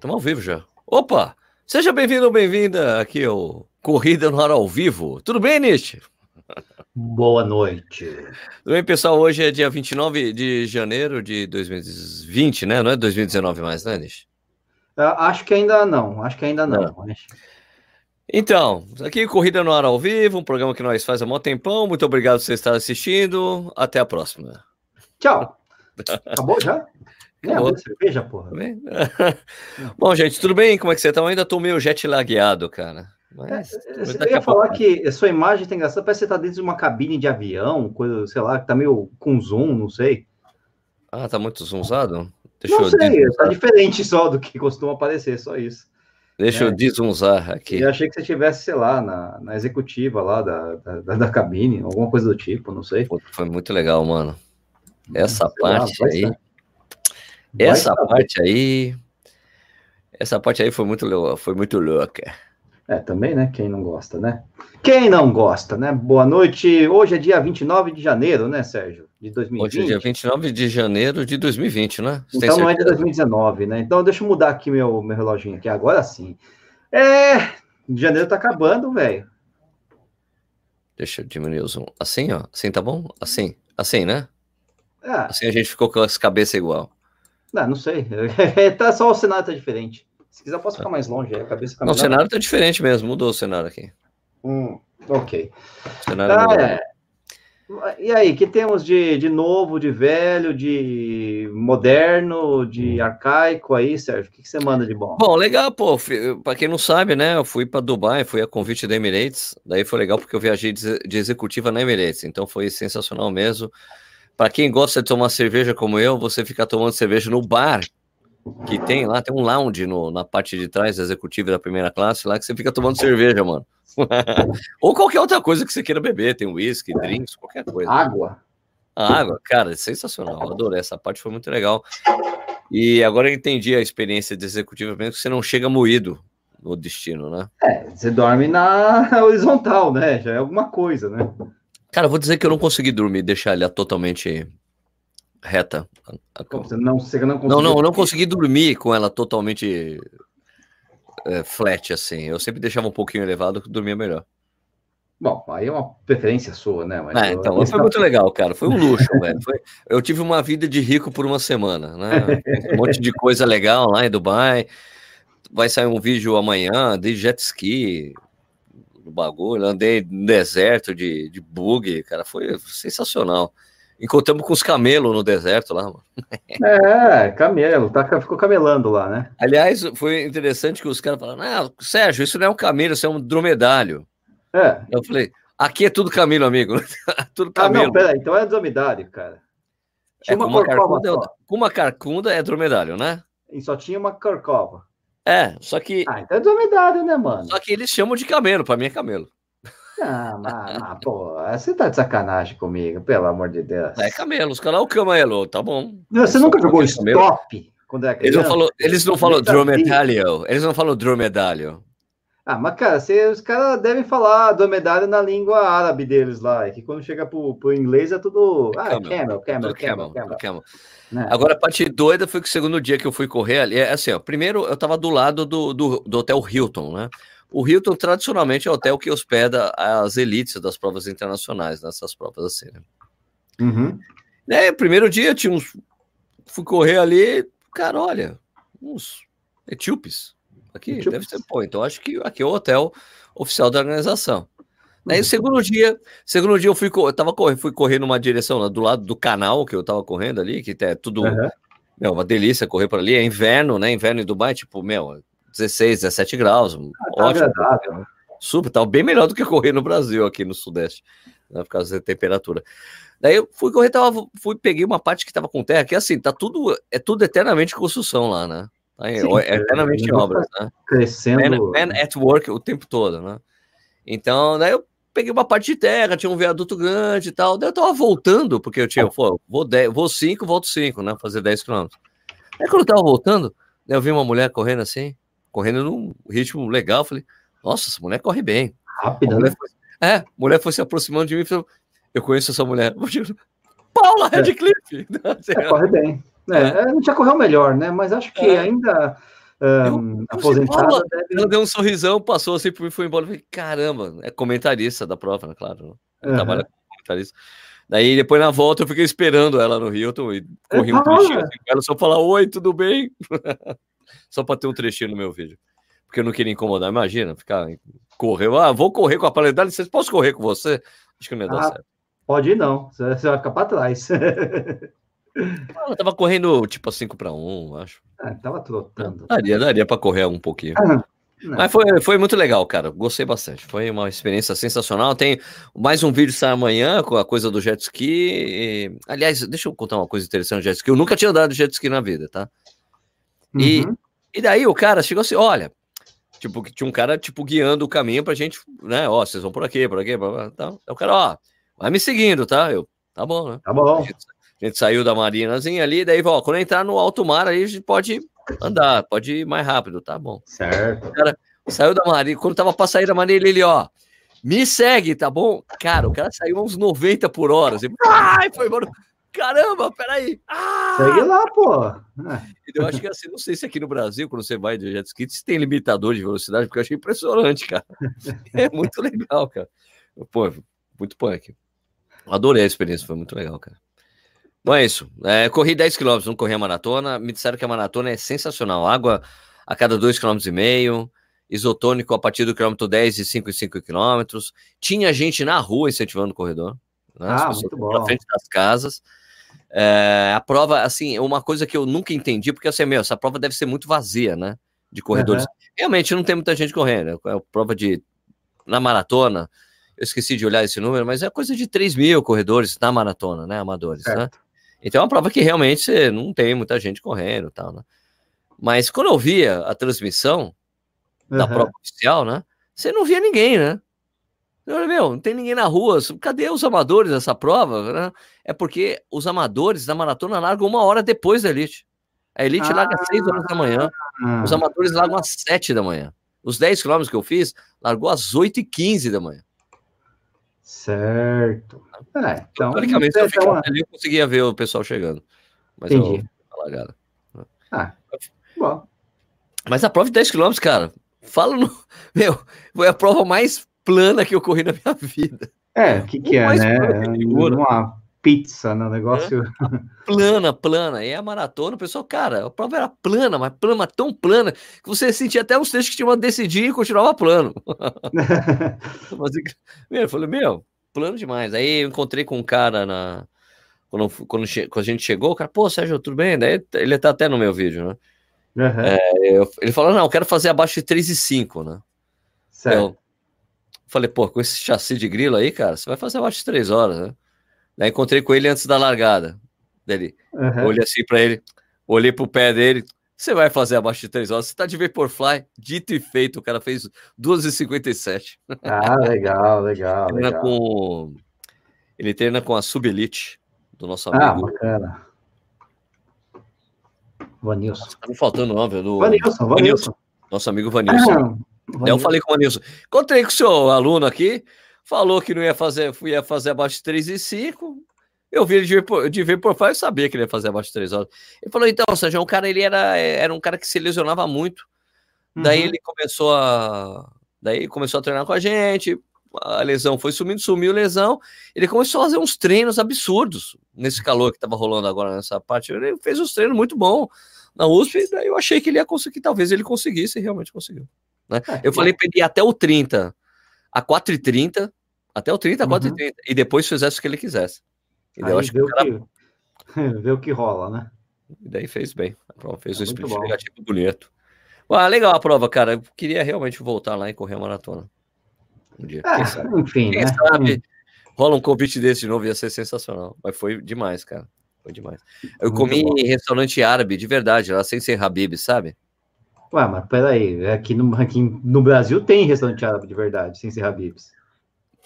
Estamos ao vivo já. Opa! Seja bem-vindo ou bem-vinda aqui ao Corrida no Ar ao Vivo. Tudo bem, Nietzsche? Boa noite. Tudo bem, pessoal? Hoje é dia 29 de janeiro de 2020, né? Não é 2019 mais, né, Nietzsche? Uh, acho que ainda não, acho que ainda não. não. Então, aqui Corrida no Ar ao Vivo, um programa que nós faz há muito tempão. Muito obrigado por você estar assistindo. Até a próxima. Tchau. Acabou já? Acabou. cerveja, porra. Bom, gente, tudo bem? Como é que você está? Eu ainda estou meio jet lagueado, cara. Mas, é, você ia falar pouco... que a sua imagem tem engraçado, parece que você tá dentro de uma cabine de avião, coisa, sei lá, que tá meio com zoom, não sei. Ah, tá muito zoomzado? Deixa não eu sei, tá diferente só do que costuma aparecer, só isso. Deixa é. eu desunzar aqui. Eu achei que você estivesse, sei lá, na, na executiva lá da, da, da, cabine, alguma coisa do tipo, não sei. foi muito legal, mano. Essa sei parte lá, aí. Ser. Essa parte aí. Essa parte aí foi muito, foi muito louca. É, também, né? Quem não gosta, né? Quem não gosta, né? Boa noite. Hoje é dia 29 de janeiro, né, Sérgio? De 2020. Hoje é dia 29 de janeiro de 2020, né? Você então não é de 2019, né? Então deixa eu mudar aqui meu, meu reloginho aqui, agora sim. É, janeiro tá acabando, velho. Deixa eu diminuir o zoom. Assim, ó. Assim tá bom? Assim. Assim, né? É. Assim a gente ficou com as cabeças igual. Não, não sei. tá, só o cenário tá diferente. Se quiser, eu posso ficar mais longe, a cabeça Não, o cenário tá diferente mesmo, mudou o cenário aqui. Hum, ok. O cenário ah, é. E aí, que temos de, de novo, de velho, de moderno, de arcaico aí, Sérgio? O que, que você manda de bom? Bom, legal, pô. Para quem não sabe, né? Eu fui para Dubai, fui a convite da Emirates. Daí foi legal porque eu viajei de, de executiva na Emirates. Então foi sensacional mesmo. Para quem gosta de tomar cerveja como eu, você fica tomando cerveja no bar que tem lá, tem um lounge no, na parte de trás executiva da primeira classe lá que você fica tomando cerveja, mano. Ou qualquer outra coisa que você queira beber, tem whisky, drinks, qualquer coisa. Água. A água, cara, é sensacional. Adorei essa parte, foi muito legal. E agora eu entendi a experiência de executiva mesmo, que você não chega moído no destino, né? É, você dorme na horizontal, né? Já é alguma coisa, né? Cara, vou dizer que eu não consegui dormir, deixar ela totalmente reta. Você não, você não, não, não, não consegui dormir com ela totalmente é, flat, assim. Eu sempre deixava um pouquinho elevado que dormia melhor. Bom, aí é uma preferência sua, né? Mas é, então, foi muito legal, cara. Foi um luxo, velho. Foi... Eu tive uma vida de rico por uma semana, né? Um monte de coisa legal lá em Dubai. Vai sair um vídeo amanhã de jet ski, no bagulho, andei no deserto de, de bug, cara, foi sensacional. Encontramos com os camelos no deserto lá. Mano. É, camelo, tá, ficou camelando lá, né? Aliás, foi interessante que os caras falaram: ah, Sérgio, isso não é um camelo, isso é um dromedário. É. Eu falei: aqui é tudo camelo, amigo. tudo camelo. Ah, não, peraí, então é dromedário, cara. Tinha é, uma, uma carcunda, é com uma carcunda é dromedário, né? E só tinha uma corcova. É, só que. Ah, então é dromedário, né, mano? Só que eles chamam de camelo, pra mim é camelo. Ah, mas, mas, pô, você tá de sacanagem comigo, pelo amor de Deus. É camelo, os caras é o camelo, tá bom. Você nunca jogou stop quando é criança? Eles não falam, eles não falam dromedário, eles não falam dromedário. Ah, mas cara, você, os caras devem falar dromedário na língua árabe deles lá, é que quando chega pro, pro inglês é tudo. Ah, camel, camel, camel, camel, camel. camel. Né? Agora, a parte doida foi que o segundo dia que eu fui correr ali, é assim, ó, primeiro eu tava do lado do, do, do Hotel Hilton, né? O Hilton, tradicionalmente, é o hotel que hospeda as elites das provas internacionais, nessas provas assim, né? Uhum. É, primeiro dia, tinha uns. Fui correr ali, cara, olha, uns etíopes. Aqui etíopes. deve ser, pô, então acho que aqui é o hotel oficial da organização. Aí, o uhum. segundo dia, segundo dia eu fui, eu tava correndo, fui correr numa direção do lado do canal que eu tava correndo ali, que é tudo, uhum. meu, uma delícia correr por ali, é inverno, né? Inverno em Dubai, tipo, meu, 16, 17 graus. Ah, tá ótimo. Agradável. Super, tá bem melhor do que correr no Brasil, aqui no Sudeste, né, por causa da temperatura. Daí eu fui correr, tava, fui, peguei uma parte que tava com terra, que assim, tá tudo, é tudo eternamente construção lá, né? Tá, Sim, é, eternamente obras, né? Crescendo. Man, man, at work o tempo todo, né? Então, daí eu peguei uma parte de terra, tinha um viaduto grande e tal. Daí eu tava voltando, porque eu tinha, pô, vou 10, vou 5, volto 5, né? Fazer 10 quilômetros. Aí quando eu tava voltando, eu vi uma mulher correndo assim, correndo num ritmo legal. Falei, nossa, essa mulher corre bem. Rápida, né? Foi, é, mulher foi se aproximando de mim e falou, eu conheço essa mulher. Paula é. Redcliffe! É, corre bem. É, é. A gente já correu melhor, né? Mas acho que é. ainda um, aposentada. Deve... Ela deu um sorrisão, passou assim por mim, foi embora. Eu falei, caramba, é comentarista da prova, né? Claro. Uhum. Trabalha como comentarista. Daí depois na volta eu fiquei esperando ela no Hilton e corri um trechinho assim, ela só falar oi, tudo bem? só para ter um trechinho no meu vídeo. Porque eu não queria incomodar, imagina, ficar correu, ah, vou correr com a paleta, dá licença, posso correr com você? Acho que não ia dar ah, certo. Pode ir não, você vai ficar para trás. Ela tava correndo tipo a 5 para 1, acho. Ah, tava trotando. Daria, daria para correr um pouquinho. Ah, Mas foi, foi muito legal, cara. Gostei bastante. Foi uma experiência sensacional. Tem mais um vídeo sai amanhã com a coisa do jet ski. E... Aliás, deixa eu contar uma coisa interessante do jet ski. Eu nunca tinha andado jet ski na vida, tá? E, uhum. e daí o cara chegou assim: olha, tipo, tinha um cara tipo guiando o caminho pra gente, né? Ó, vocês vão por aqui, por aqui, por aqui. Então, o cara, ó, vai me seguindo, tá? Eu, tá bom, né? Tá bom. A gente saiu da marinazinha ali, daí, ó, quando entrar no alto mar, aí a gente pode andar, pode ir mais rápido, tá bom. Certo. O cara saiu da marina, quando tava pra sair da marina, ele, ó, me segue, tá bom? Cara, o cara saiu uns 90 por hora, assim, ai, foi embora. Caramba, peraí. Ah! Segue lá, pô. Eu acho que assim, não sei se aqui no Brasil, quando você vai de jet ski, se tem limitador de velocidade, porque eu achei impressionante, cara. É muito legal, cara. Pô, muito punk. Adorei a experiência, foi muito legal, cara. Bom, é isso. É, corri 10 km, não corri a maratona. Me disseram que a maratona é sensacional. Água a cada 2,5 km, isotônico a partir do quilômetro 10 e 5 e 5 km. Tinha gente na rua incentivando o corredor. Né? Ah, muito bom. Na frente das casas. É, a prova, assim, uma coisa que eu nunca entendi, porque assim, meu, essa prova deve ser muito vazia, né? De corredores. Uhum. Realmente não tem muita gente correndo. É a prova de. Na maratona, eu esqueci de olhar esse número, mas é coisa de 3 mil corredores na maratona, né? Amadores, né? certo. né? Então é uma prova que realmente você não tem muita gente correndo e tal, né? Mas quando eu via a transmissão uhum. da prova oficial, né? Você não via ninguém, né? Eu, meu, não tem ninguém na rua. Cadê os amadores dessa prova? Né? É porque os amadores da maratona largam uma hora depois da elite. A elite ah, larga às 6 horas da manhã. Ah. Os amadores largam às 7 da manhã. Os 10 quilômetros que eu fiz, largou às 8 e 15 da manhã. Certo. É, então, Teoricamente, se eu ficar uma... ali, eu conseguia ver o pessoal chegando. Mas Entendi. eu largada. Ah, bom. Mas a prova de 10 km, cara, fala no. Meu, foi a prova mais plana que eu corri na minha vida. É, o que, que é, né? Uma pizza no negócio. É, plana, plana. E a maratona, o pessoal, cara, a prova era plana, mas plana, tão plana, que você sentia até uns trechos que tinha decidir e continuava plano. mas, meu, eu falei, meu, plano demais. Aí eu encontrei com um cara na. Quando, quando, quando, a gente chegou, o cara, pô, Sérgio, tudo bem? Daí ele tá até no meu vídeo, né? Uhum. É, eu, ele falou, não, eu quero fazer abaixo de 3,5, né? Certo. Eu falei, pô, com esse chassi de grilo aí, cara, você vai fazer abaixo de 3 horas, né? Daí encontrei com ele antes da largada. Dele. Uhum. Olhei assim para ele, olhei pro pé dele. Você vai fazer abaixo de 3 horas. Você tá de Vaporfly, dito e feito. O cara fez 2h57. Ah, legal, legal. Ele, legal. Treina com, ele treina com a Subelite do nosso ah, amigo. Ah, bacana. Vanilson. Tá faltando o nome, do Vanilson, Vanilson. Nosso amigo Vanilson. Ah, eu falei com o Vanilson. Encontrei com o seu aluno aqui falou que não ia fazer, ia fazer abaixo de 3 e 5. Eu vi ele de ver, por fora, eu sabia que ele ia fazer abaixo de 3 horas. Ele falou, então, Sérgio, um cara, ele era, era um cara que se lesionava muito. Uhum. Daí ele começou a. Daí começou a treinar com a gente, a lesão foi sumindo, sumiu a lesão. Ele começou a fazer uns treinos absurdos nesse calor que estava rolando agora nessa parte. Ele fez uns treinos muito bons na USP, daí eu achei que ele ia conseguir, talvez ele conseguisse, e realmente conseguiu. Né? É, eu falei para ele ir até o 30 a 4h30, até o 30, uhum. 4h30, e depois fizesse o que ele quisesse. E daí, eu acho que, cara... que... o que rola, né? E daí fez bem. A prova fez é um split negativo bonito. Ah, legal a prova, cara. Eu queria realmente voltar lá e correr a maratona. Um dia. Ah, enfim, Quem né? sabe rola um convite desse de novo, ia ser sensacional. Mas foi demais, cara. Foi demais. Eu Muito comi bom. em restaurante árabe, de verdade, lá sem ser Habib, sabe? Ué, mas peraí, aqui no, aqui no Brasil tem restaurante árabe de verdade, sem ser Habibs.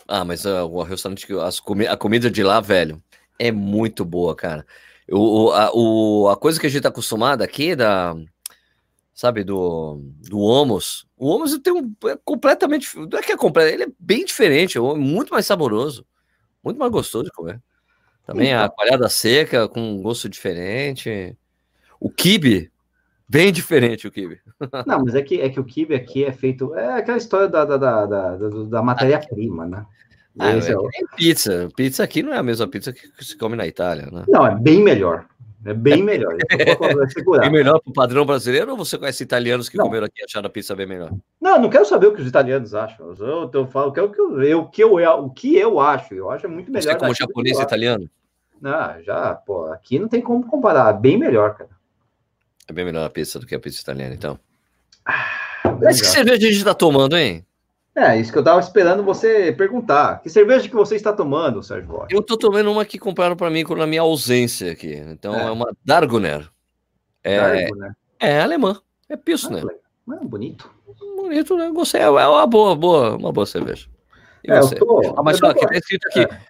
Ah, mas uh, o restaurante, as comi a comida de lá, velho, é muito boa, cara. O, a, o, a coisa que a gente tá acostumado aqui, da, sabe, do, do Homos, o Homos tem um, é completamente, não é que é completo, ele é bem diferente, é muito mais saboroso, muito mais gostoso de comer. Também então. a coalhada seca, com um gosto diferente. O kibe, Bem diferente o kibe. Não, mas é que, é que o kibe aqui é feito. É aquela história da, da, da, da, da matéria-prima, né? Ah, é, é o... pizza. Pizza aqui não é a mesma pizza que se come na Itália, né? Não, é bem melhor. É bem melhor. bem melhor para o padrão brasileiro ou você conhece italianos que não. comeram aqui e acharam a pizza bem melhor? Não, não quero saber o que os italianos acham. Eu, eu falo que é o que eu, eu, que eu, o que eu acho. Eu acho muito melhor. Você como japonês e italiano? Não, já, pô, aqui não tem como comparar. Bem melhor, cara. É bem melhor a pizza do que a pizza italiana, então. Ah, Mas que cerveja a gente tá tomando, hein? É, isso que eu tava esperando você perguntar. Que cerveja que você está tomando, Sérgio Rocha? Eu tô tomando uma que compraram para mim na minha ausência aqui. Então é, é uma Darguner. É, Darguner. é alemã. É Pilsner. Ah, é bonito. Bonito, né? Gostei. É uma boa, boa, uma boa cerveja. E é, você? Eu tô, ah, mas olha, aqui tá escrito aqui. É.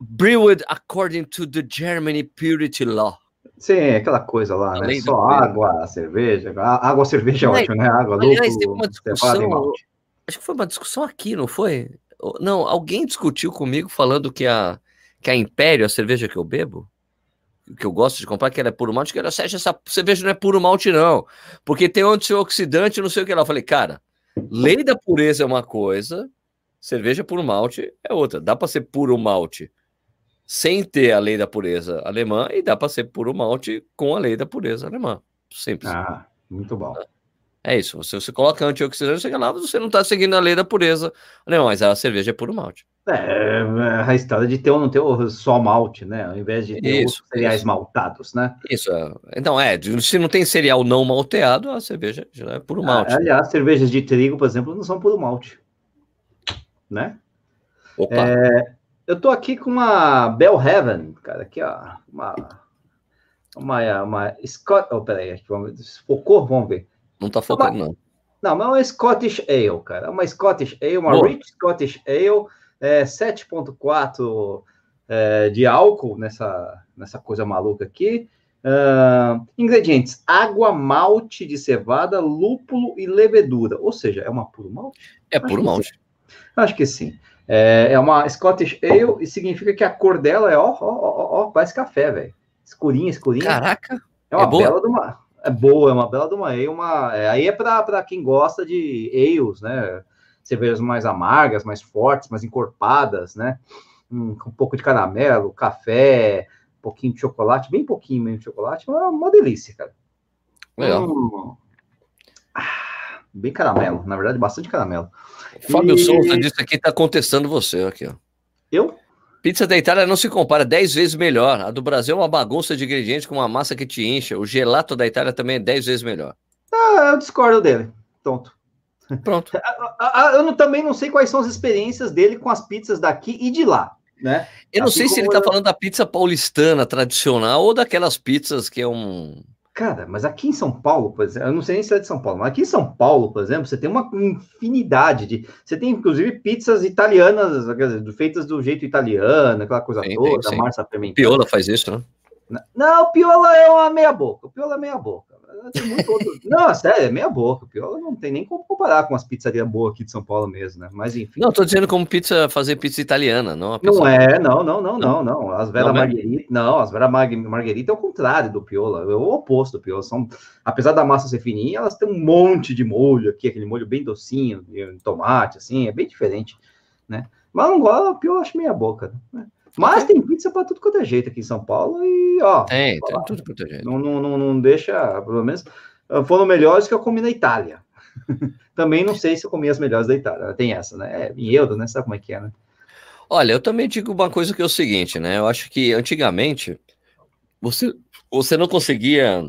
Brewed according to the Germany Purity Law. Sim, aquela coisa lá, né? Só água, cerveja. Água, cerveja é ótimo, né? Água, aliás, uma discussão Acho que foi uma discussão aqui, não foi? Não, alguém discutiu comigo falando que a, que a Império, a cerveja que eu bebo, que eu gosto de comprar, que ela é puro malte, que ela Sérgio, essa cerveja não é puro malte, não. Porque tem antioxidante, não sei o que lá. Eu falei, cara, lei da pureza é uma coisa, cerveja puro malte é outra. Dá para ser puro malte sem ter a lei da pureza alemã e dá para ser puro malte com a lei da pureza alemã. Simples. Ah, muito bom. É isso. Você, você coloca antioxidante, você não está seguindo a lei da pureza. Não, mas a cerveja é puro malte. É, a história de ter ou não ter só malte, né? Ao invés de ter isso, cereais isso. maltados, né? Isso. É. Então, é, se não tem cereal não malteado, a cerveja já é puro malte. Ah, aliás, cervejas de trigo, por exemplo, não são puro malte. Né? Opa. É, eu tô aqui com uma Bell Heaven, cara, aqui, ó. Uma. Uma, uma Scott. Oh, peraí, vamos, focou? Vamos ver. Não tá focando, não. Não, mas é uma Scottish Ale, cara. É uma Scottish Ale, uma Boa. Rich Scottish Ale, é, 7,4 é, de álcool nessa, nessa coisa maluca aqui. Uh, ingredientes: água, malte de cevada, lúpulo e levedura. Ou seja, é uma puro malte? É Acho puro malte. Acho que sim. É, é, uma Scottish Ale e significa que a cor dela é ó, ó, ó, ó parece café, velho. Escurinha, escurinha. Caraca. É uma é bela de uma é boa, é uma bela de uma ale, uma, é, aí é para quem gosta de ales, né? Cervejas mais amargas, mais fortes, mais encorpadas, né? Um, um pouco de caramelo, café, um pouquinho de chocolate, bem pouquinho mesmo de chocolate, uma, uma delícia, cara. Legal. Hum, ah, bem caramelo, na verdade, bastante caramelo. Fábio e... Souza disse aqui, tá contestando você aqui, ó. Eu? Pizza da Itália não se compara, 10 vezes melhor. A do Brasil é uma bagunça de ingredientes com uma massa que te incha. O gelato da Itália também é 10 vezes melhor. Ah, eu discordo dele. Pronto. Pronto. eu não, também não sei quais são as experiências dele com as pizzas daqui e de lá. Né? Eu não assim sei se ele está falando da pizza paulistana tradicional ou daquelas pizzas que é um Cara, mas aqui em São Paulo, por exemplo, eu não sei nem se é de São Paulo, mas aqui em São Paulo, por exemplo, você tem uma infinidade de. Você tem, inclusive, pizzas italianas, feitas do jeito italiano, aquela coisa sim, toda, sim, massa fermentada. Piola faz isso, né? Não, o Piola é uma meia boca. O Piola é meia boca. Outro... não, sério, é meia boca. O Piola não tem nem como comparar com as pizzarias boas aqui de São Paulo mesmo, né? Mas enfim. Não, tô dizendo como pizza, fazer pizza italiana, não pizza Não é, não, não, não, não, não. As Vera não? Margherita, não, as Vera Margherita é o contrário do Piola, é o oposto do Piola. São, apesar da massa ser fininha, elas têm um monte de molho aqui, aquele molho bem docinho, de tomate, assim, é bem diferente, né? Mas não gosto, o Piola acho meia boca, né? Mas tem pizza para tudo quanto é jeito aqui em São Paulo e, ó. Tem, tem tudo quanto é jeito. Não, não, não, não deixa, pelo menos, foram melhores que eu comi na Itália. também não sei se eu comi as melhores da Itália. Tem essa, né? É, em euro, né? Sabe como é que é, né? Olha, eu também digo uma coisa que é o seguinte, né? Eu acho que antigamente você, você não conseguia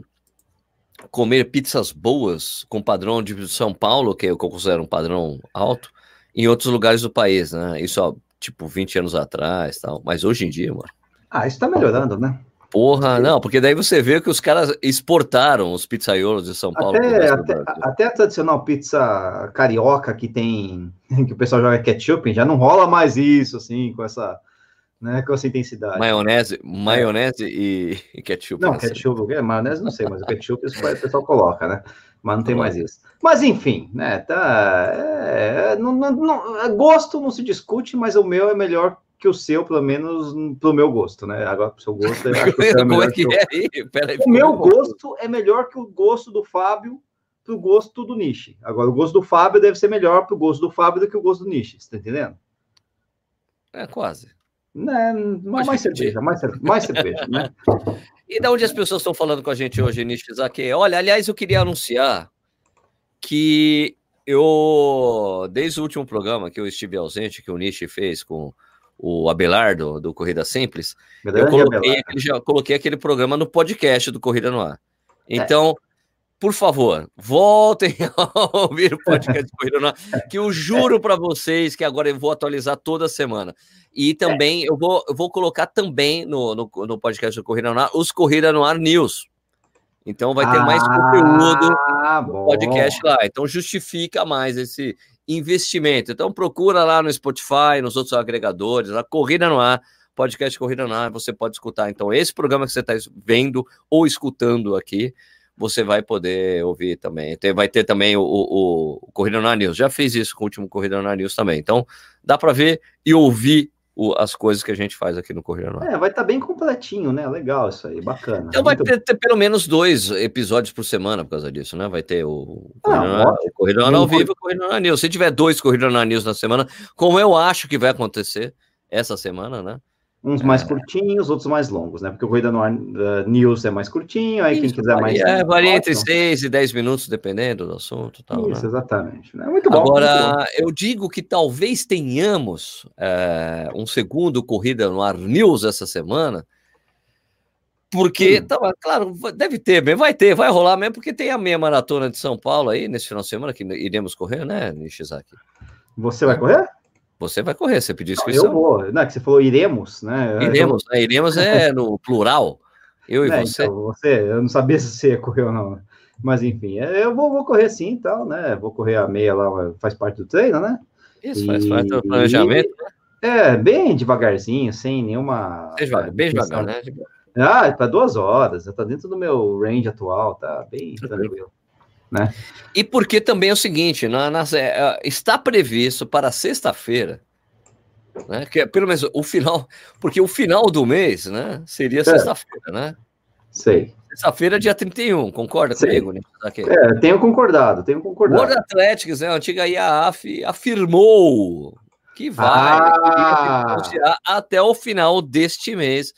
comer pizzas boas com padrão de São Paulo, que eu considero um padrão alto, em outros lugares do país, né? Isso, ó, tipo, 20 anos atrás tal. Mas hoje em dia, mano. Ah, isso tá melhorando, né? Porra, não, porque daí você vê que os caras exportaram os pizzaiolos de São Paulo. Até, até, até, a tradicional pizza carioca que tem, que o pessoal joga ketchup, já não rola mais isso, assim, com essa, né, com essa intensidade. Maionese, maionese é. e, e, ketchup. Não, né? ketchup, é, maionese não sei, mas o ketchup o pessoal coloca, né? Mas não tem mais isso. Mas enfim, né, tá, é, não, não, não, gosto não se discute, mas o meu é melhor que o seu, pelo menos pro meu gosto, né? Agora pro seu gosto. É Como é que é aí? Pera aí, o meu gosto é melhor que o gosto do Fábio pro gosto do Nishi. Agora, o gosto do Fábio deve ser melhor pro gosto do Fábio do que o gosto do Nishi, você tá entendendo? É, quase. Né, mais, mais cerveja, mais, mais cerveja, né? E da onde as pessoas estão falando com a gente hoje, Nishizaki? Olha, aliás, eu queria anunciar que eu, desde o último programa que eu estive ausente, que o Nishi fez com o Abelardo, do Corrida Simples, eu coloquei aquele, já coloquei aquele programa no podcast do Corrida no Ar. É. Então, é por favor, voltem a ouvir o podcast Corrida no Ar, que eu juro para vocês que agora eu vou atualizar toda semana. E também eu vou, eu vou colocar também no, no, no podcast do Corrida no Ar os Corrida no Ar News. Então vai ter ah, mais conteúdo no podcast lá. Então justifica mais esse investimento. Então procura lá no Spotify, nos outros agregadores, na Corrida no Ar, podcast Corrida no Ar, você pode escutar. Então esse programa que você está vendo ou escutando aqui, você vai poder ouvir também. Tem, vai ter também o, o, o Corrida na News. Já fez isso com o último Corrida na News também. Então, dá para ver e ouvir o, as coisas que a gente faz aqui no Corrida no É, vai estar tá bem completinho, né? Legal isso aí, bacana. Então vai ter, ter, pelo menos dois episódios por semana por causa disso, né? Vai ter o ah, Corrida, ah, no, ao vivo e o Corrida na News. Se tiver dois Corrida na News na semana, como eu acho que vai acontecer essa semana, né? Uns mais é. curtinhos, outros mais longos, né? Porque o Corrida no Ar uh, News é mais curtinho, aí Isso, quem quiser mais. É, varia entre 6 e 10 minutos, dependendo do assunto. Tal, Isso, né? exatamente. É muito bom. Agora, muito bom. eu digo que talvez tenhamos é, um segundo Corrida no Ar News essa semana, porque, tá, claro, deve ter, vai ter, vai rolar mesmo, porque tem a meia maratona de São Paulo aí nesse final de semana que iremos correr, né, Nishizaki? Você vai correr? Você vai correr, você pediu inscrição. Eu vou, não, é que você falou iremos, né? Iremos, né? Iremos é no plural. Eu e é, você. Então, você, eu não sabia se você ia correr ou não. Mas enfim, é, eu vou, vou correr sim e tal, né? Vou correr a meia lá, faz parte do treino, né? Isso, e, faz parte do planejamento, e, né? É, bem devagarzinho, sem nenhuma. Devagar, bem devagar, né? Ah, tá duas horas, tá dentro do meu range atual, tá bem tranquilo. Né? E porque também é o seguinte, na, na, é, está previsto para sexta-feira, né? Que é pelo menos o final, porque o final do mês, né? Seria é. sexta-feira, né? Sei. Sexta-feira, dia 31, concorda Sei. comigo, É, tenho concordado, tenho concordado. O World Athletics, né, a antiga IAAF, afirmou que vai ah. até o final deste mês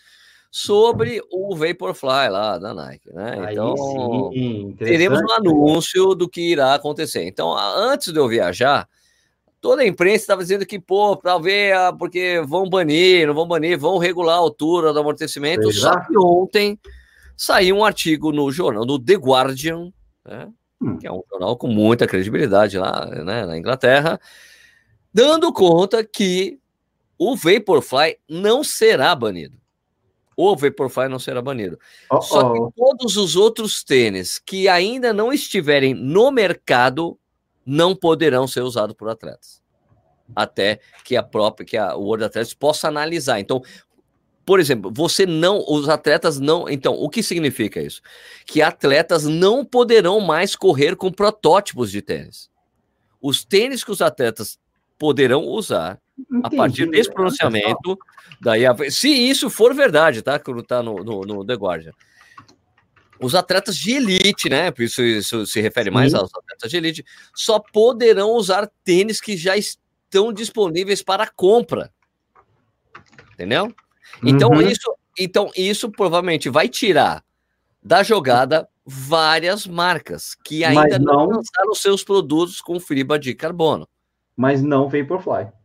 sobre o Vaporfly lá da Nike, né? Então, sim, teremos um anúncio do que irá acontecer. Então, antes de eu viajar, toda a imprensa estava dizendo que, pô, ver, ah, porque vão banir, não vão banir, vão regular a altura do amortecimento. Só que ontem saiu um artigo no jornal, do The Guardian, né? Hum. que é um jornal com muita credibilidade lá né, na Inglaterra, dando conta que o Vaporfly não será banido o Vaporfly não será banido. Oh, Só que todos os outros tênis que ainda não estiverem no mercado não poderão ser usados por atletas. Até que a própria, que a World Athletics possa analisar. Então, por exemplo, você não, os atletas não. Então, o que significa isso? Que atletas não poderão mais correr com protótipos de tênis. Os tênis que os atletas poderão usar Entendi. a partir desse pronunciamento Daí, se isso for verdade, tá? Que tá no, no, no The Guardian. Os atletas de elite, né? Isso, isso se refere Sim. mais aos atletas de elite, só poderão usar tênis que já estão disponíveis para compra. Entendeu? Então, uhum. isso, então, isso provavelmente vai tirar da jogada várias marcas que ainda não, não lançaram seus produtos com fibra de carbono. Mas não Vaporfly.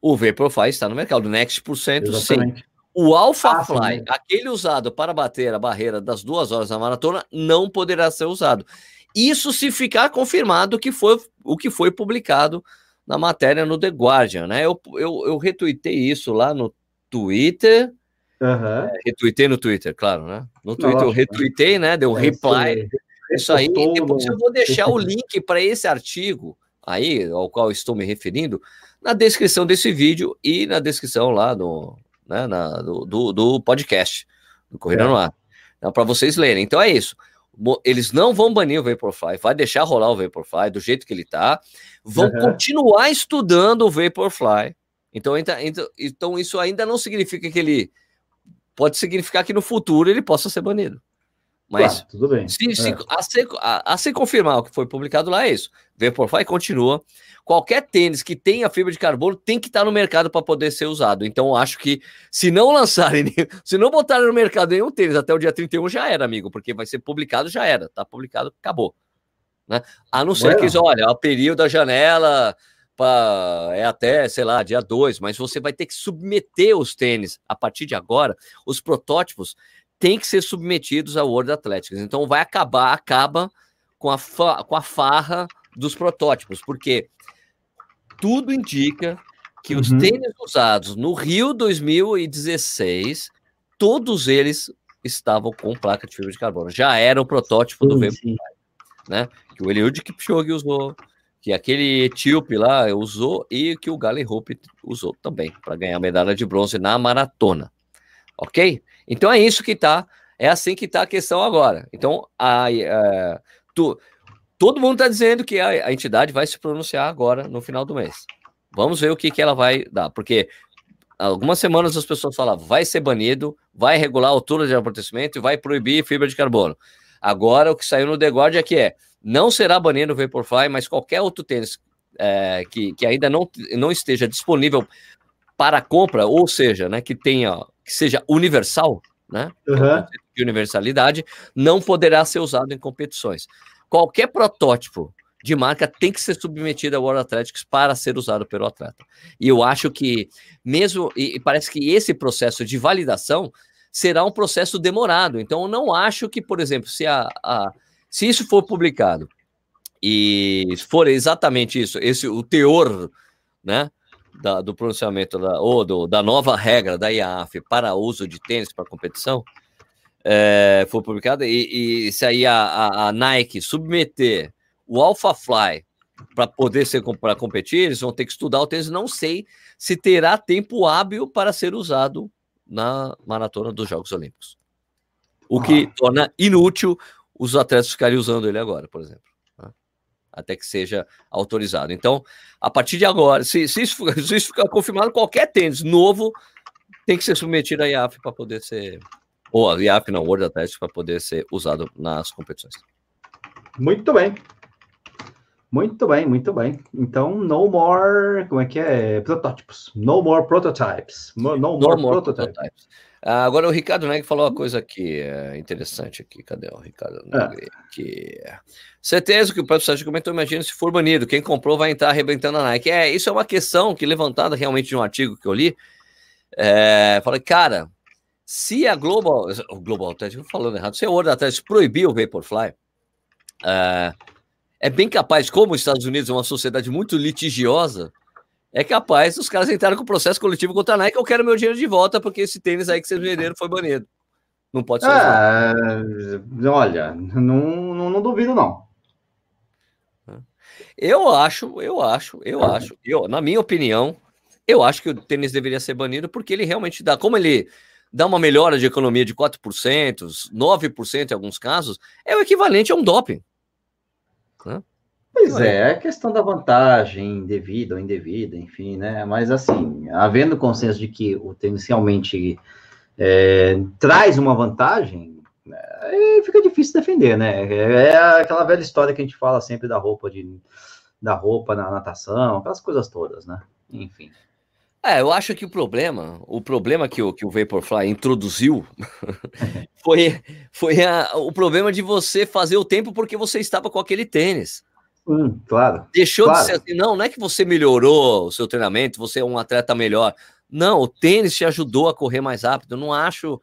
O Vaporfly está no mercado. O Next%, sim. O AlphaFly, ah, aquele usado para bater a barreira das duas horas da maratona, não poderá ser usado. Isso se ficar confirmado que foi o que foi publicado na matéria no The Guardian, né? Eu, eu, eu retuitei isso lá no Twitter. Uhum. É, retuitei no Twitter, claro, né? No Twitter eu retuitei, né? Deu é, reply. Isso aí. E depois eu vou deixar o link para esse artigo aí, ao qual estou me referindo, na descrição desse vídeo e na descrição lá do, né, na, do, do, do, podcast, do Corrida é. no Ar, né, para vocês lerem. Então é isso. Eles não vão banir o Vaporfly, vai deixar rolar o Vaporfly do jeito que ele tá, vão uhum. continuar estudando o Vaporfly, Então, então, então isso ainda não significa que ele pode significar que no futuro ele possa ser banido. Mas tudo bem. Se, se, é. a, se, a, a, se, confirmar o que foi publicado lá, é isso. Vaporfly continua. Qualquer tênis que tenha fibra de carbono tem que estar no mercado para poder ser usado. Então, acho que se não lançarem, se não botarem no mercado nenhum tênis até o dia 31, já era, amigo, porque vai ser publicado, já era. Tá publicado, acabou. Né? A não ser que, olha, o período da janela pra, é até, sei lá, dia 2, mas você vai ter que submeter os tênis a partir de agora, os protótipos tem que ser submetidos ao World Athletics. Então vai acabar, acaba com a, com a farra dos protótipos, porque tudo indica que uhum. os tênis usados no Rio 2016, todos eles estavam com placa de fibra de carbono. Já era o protótipo sim, do Vaporfly, né? Que o Eliud Kipchoge usou, que aquele etíope lá usou e que o Galen Hope usou também para ganhar a medalha de bronze na maratona. Ok? Então é isso que está, é assim que está a questão agora. Então, a, a, é, tu, todo mundo está dizendo que a, a, entidade vai se pronunciar agora, no final do mês. Vamos ver o que, que ela vai dar, porque algumas semanas as pessoas falavam, vai ser banido, vai regular a altura de amortecimento e vai proibir fibra de carbono. Agora, o que saiu no The Guardian é que é, não será banido o Vaporfly, mas qualquer outro tênis é, que, que ainda não, não esteja disponível para compra, ou seja, né, que tenha que seja universal, né? Uhum. De universalidade, não poderá ser usado em competições. Qualquer protótipo de marca tem que ser submetido ao World Athletics para ser usado pelo atleta. E eu acho que, mesmo, e parece que esse processo de validação será um processo demorado. Então, eu não acho que, por exemplo, se, a, a se isso for publicado e for exatamente isso, esse o teor, né, da, do pronunciamento da, ou do, da nova regra da IAF para uso de tênis para competição é, foi publicada e, e se aí a, a, a, Nike submeter o Alpha Fly para poder ser para competir, eles vão ter que estudar o tênis. Não sei se terá tempo hábil para ser usado na maratona dos Jogos Olímpicos. O que ah. torna inútil os atletas ficarem usando ele agora, por exemplo até que seja autorizado. Então, a partir de agora, se, se, isso, se isso ficar confirmado, qualquer tênis novo tem que ser submetido à IAF para poder ser. Ou a IAF não, World Athletics, para poder ser usado nas competições. Muito bem. Muito bem, muito bem. Então, no more. Como é que é? Protótipos. No more prototypes. No, no more, more prototypes. prototypes. Ah, agora o Ricardo Neg falou uma coisa aqui é, interessante aqui. Cadê o Ricardo Neg? É. Certeza que o próprio Sérgio comentou, imagina se for banido, quem comprou vai entrar arrebentando a Nike. É, isso é uma questão que levantada realmente de um artigo que eu li. É, falei, cara, se a Global, o Global Atlético, falando errado, se a World Atlético proibir o Vaporfly, é, é bem capaz, como os Estados Unidos é uma sociedade muito litigiosa, é capaz os caras entraram com processo coletivo contra a Nike. Eu quero meu dinheiro de volta porque esse tênis aí que vocês venderam foi banido. Não pode ser. É, olha, não, não, não, duvido, não. Eu acho, eu acho, eu acho, eu, na minha opinião, eu acho que o tênis deveria ser banido porque ele realmente dá, como ele dá uma melhora de economia de 4%, 9% em alguns casos, é o equivalente a um doping. Né? Pois é, é questão da vantagem devida ou indevida, enfim, né? Mas assim, havendo consenso de que o tênis realmente é, traz uma vantagem, é, fica difícil defender, né? É, é aquela velha história que a gente fala sempre da roupa de da roupa na natação, aquelas coisas todas, né? Enfim. É, eu acho que o problema, o problema que o, que o Vaporfly introduziu foi, foi a, o problema de você fazer o tempo porque você estava com aquele tênis. Hum, claro. Deixou claro. de ser assim, não, não é que você melhorou o seu treinamento, você é um atleta melhor. Não, o tênis te ajudou a correr mais rápido. Eu não acho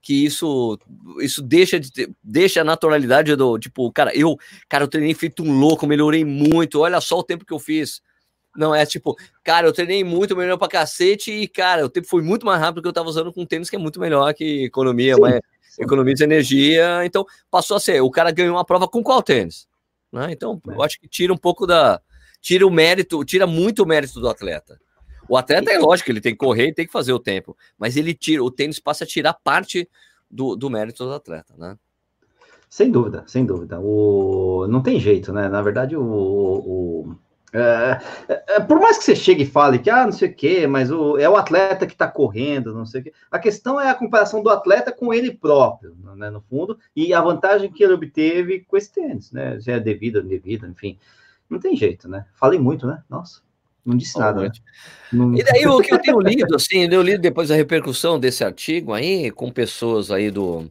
que isso isso deixa de ter, deixa a naturalidade do tipo, cara, eu, cara, eu treinei feito um louco, melhorei muito. Olha só o tempo que eu fiz. Não é tipo, cara, eu treinei muito, melhorou pra cacete e, cara, o tempo foi muito mais rápido que eu tava usando com um tênis que é muito melhor que economia, sim, mas sim. economiza energia. Então, passou a ser, o cara ganhou uma prova com qual tênis? Né? Então, é. eu acho que tira um pouco da. Tira o mérito, tira muito o mérito do atleta. O atleta é lógico, ele tem que correr e tem que fazer o tempo, mas ele tira, o tênis passa a tirar parte do, do mérito do atleta, né? Sem dúvida, sem dúvida. O... Não tem jeito, né? Na verdade, o, o, É, é, é, por mais que você chegue e fale que, ah, não sei o quê, mas o, é o atleta que está correndo, não sei o quê. A questão é a comparação do atleta com ele próprio, né, no fundo, e a vantagem que ele obteve com esse tênis, né? Se é devido ou indevido, enfim. Não tem jeito, né? Falei muito, né? Nossa, não disse nada. Né? Não... E daí o que eu tenho lido, assim, eu li depois a repercussão desse artigo aí, com pessoas aí do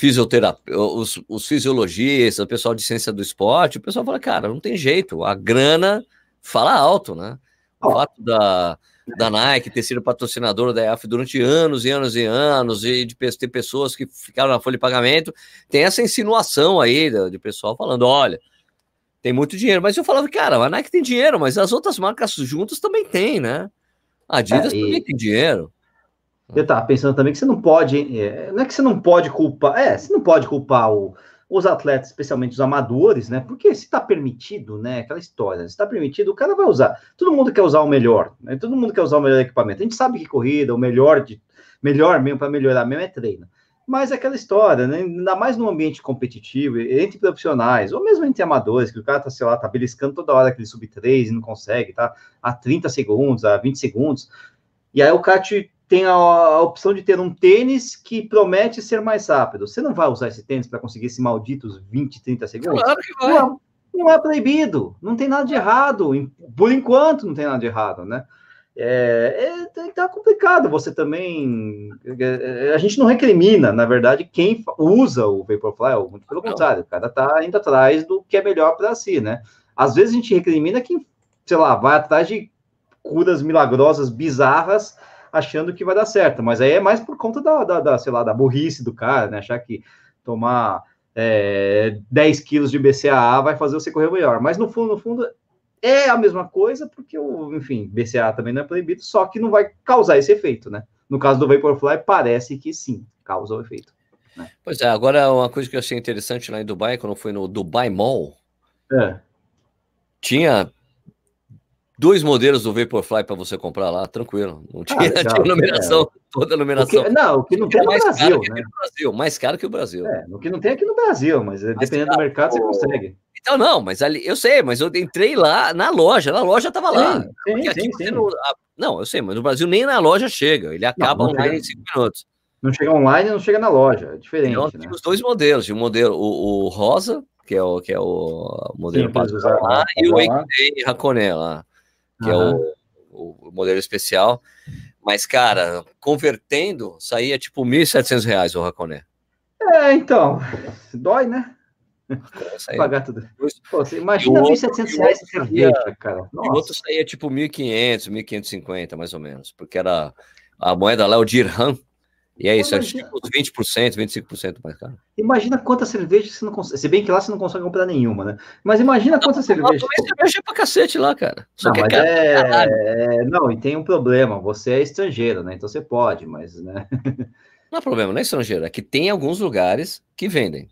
fisioterapia, os, os fisiologistas, o pessoal de ciência do esporte, o pessoal fala, cara, não tem jeito, a grana fala alto, né? O fato da, da Nike ter sido patrocinadora da EAF durante anos e anos e anos, e de ter pessoas que ficaram na folha de pagamento, tem essa insinuação aí de, de pessoal falando, olha, tem muito dinheiro. Mas eu falava, cara, a Nike tem dinheiro, mas as outras marcas juntas também tem, né? A Adidas é, e... também tem dinheiro. Eu estava pensando também que você não pode, é, não é que você não pode culpar, é, você não pode culpar o, os atletas, especialmente os amadores, né? Porque se está permitido, né? Aquela história, se está permitido, o cara vai usar. Todo mundo quer usar o melhor, né? Todo mundo quer usar o melhor equipamento. A gente sabe que corrida, o melhor de melhor mesmo para melhorar mesmo é treino. Mas é aquela história, né? Ainda mais num ambiente competitivo, entre profissionais, ou mesmo entre amadores, que o cara tá, sei lá, tá beliscando toda hora aquele sub 3 e não consegue, tá? A 30 segundos, a 20 segundos. E aí o cara te tem a, a, opção de ter um tênis que promete ser mais rápido. Você não vai usar esse tênis para conseguir esses malditos 20, 30 segundos? Claro que vai. Não, não é proibido, não tem nada de errado. Por enquanto, não tem nada de errado, né? É, é, tá complicado você também. É, é, a gente não recrimina, na verdade, quem usa o Vaporfly, muito pelo contrário, o cara tá indo atrás do que é melhor para si, né? Às vezes a gente recrimina quem, sei lá, vai atrás de curas milagrosas, bizarras, achando que vai dar certo. Mas aí é mais por conta da, da, da sei lá, da burrice do cara, né? Achar que tomar é, 10 quilos de BCAA vai fazer você correr melhor. Mas no fundo, no fundo, é a mesma coisa, porque o, enfim, BCAA também não é proibido, só que não vai causar esse efeito, né? No caso do Vaporfly, parece que sim, causa o efeito. Né? Pois é, agora uma coisa que eu achei interessante lá em Dubai, quando foi no Dubai Mall, é. tinha dois modelos do Vaporfly para você comprar lá, tranquilo. Não tinha, ah, tinha numeração, é. toda a numeração. O que, não, o que não tem é mais Brasil, caro né? no Brasil, mais caro que o Brasil. É, o que não tem aqui no Brasil, mas mais dependendo caro, do mercado, você consegue. Então, não, mas ali, eu sei, mas eu entrei lá na loja, na loja tava lá. Sim, sim, sim, não, não, eu sei, mas no Brasil nem na loja chega, ele acaba não, não online em cinco minutos. Não chega online, não chega na loja, é diferente. Então, né? os dois modelos, o modelo, o, o rosa, que é o, que é o modelo padrão lá, e o Eikei Hakone lá que uhum. é o, o, modelo especial. Mas, cara, convertendo, saía tipo R$ 1.700 o Raconé. É, então, dói, né? Pagar tudo. Pô, você imagina 1.700 reais de cerveja, cara. Nossa. E o outro saía tipo 1.500, 1.550, mais ou menos, porque era a moeda lá, o dirham, e é isso, imagina... é tipo 20%, 25% mais caro. Imagina quantas cervejas você não consegue. Se bem que lá você não consegue comprar nenhuma, né? Mas imagina quantas cervejas. Não, cerveja pra cacete lá, cara. Só não, que é, é, é, Não, e tem um problema. Você é estrangeiro, né? Então você pode, mas. Né? Não é problema, não é estrangeiro. É que tem alguns lugares que vendem.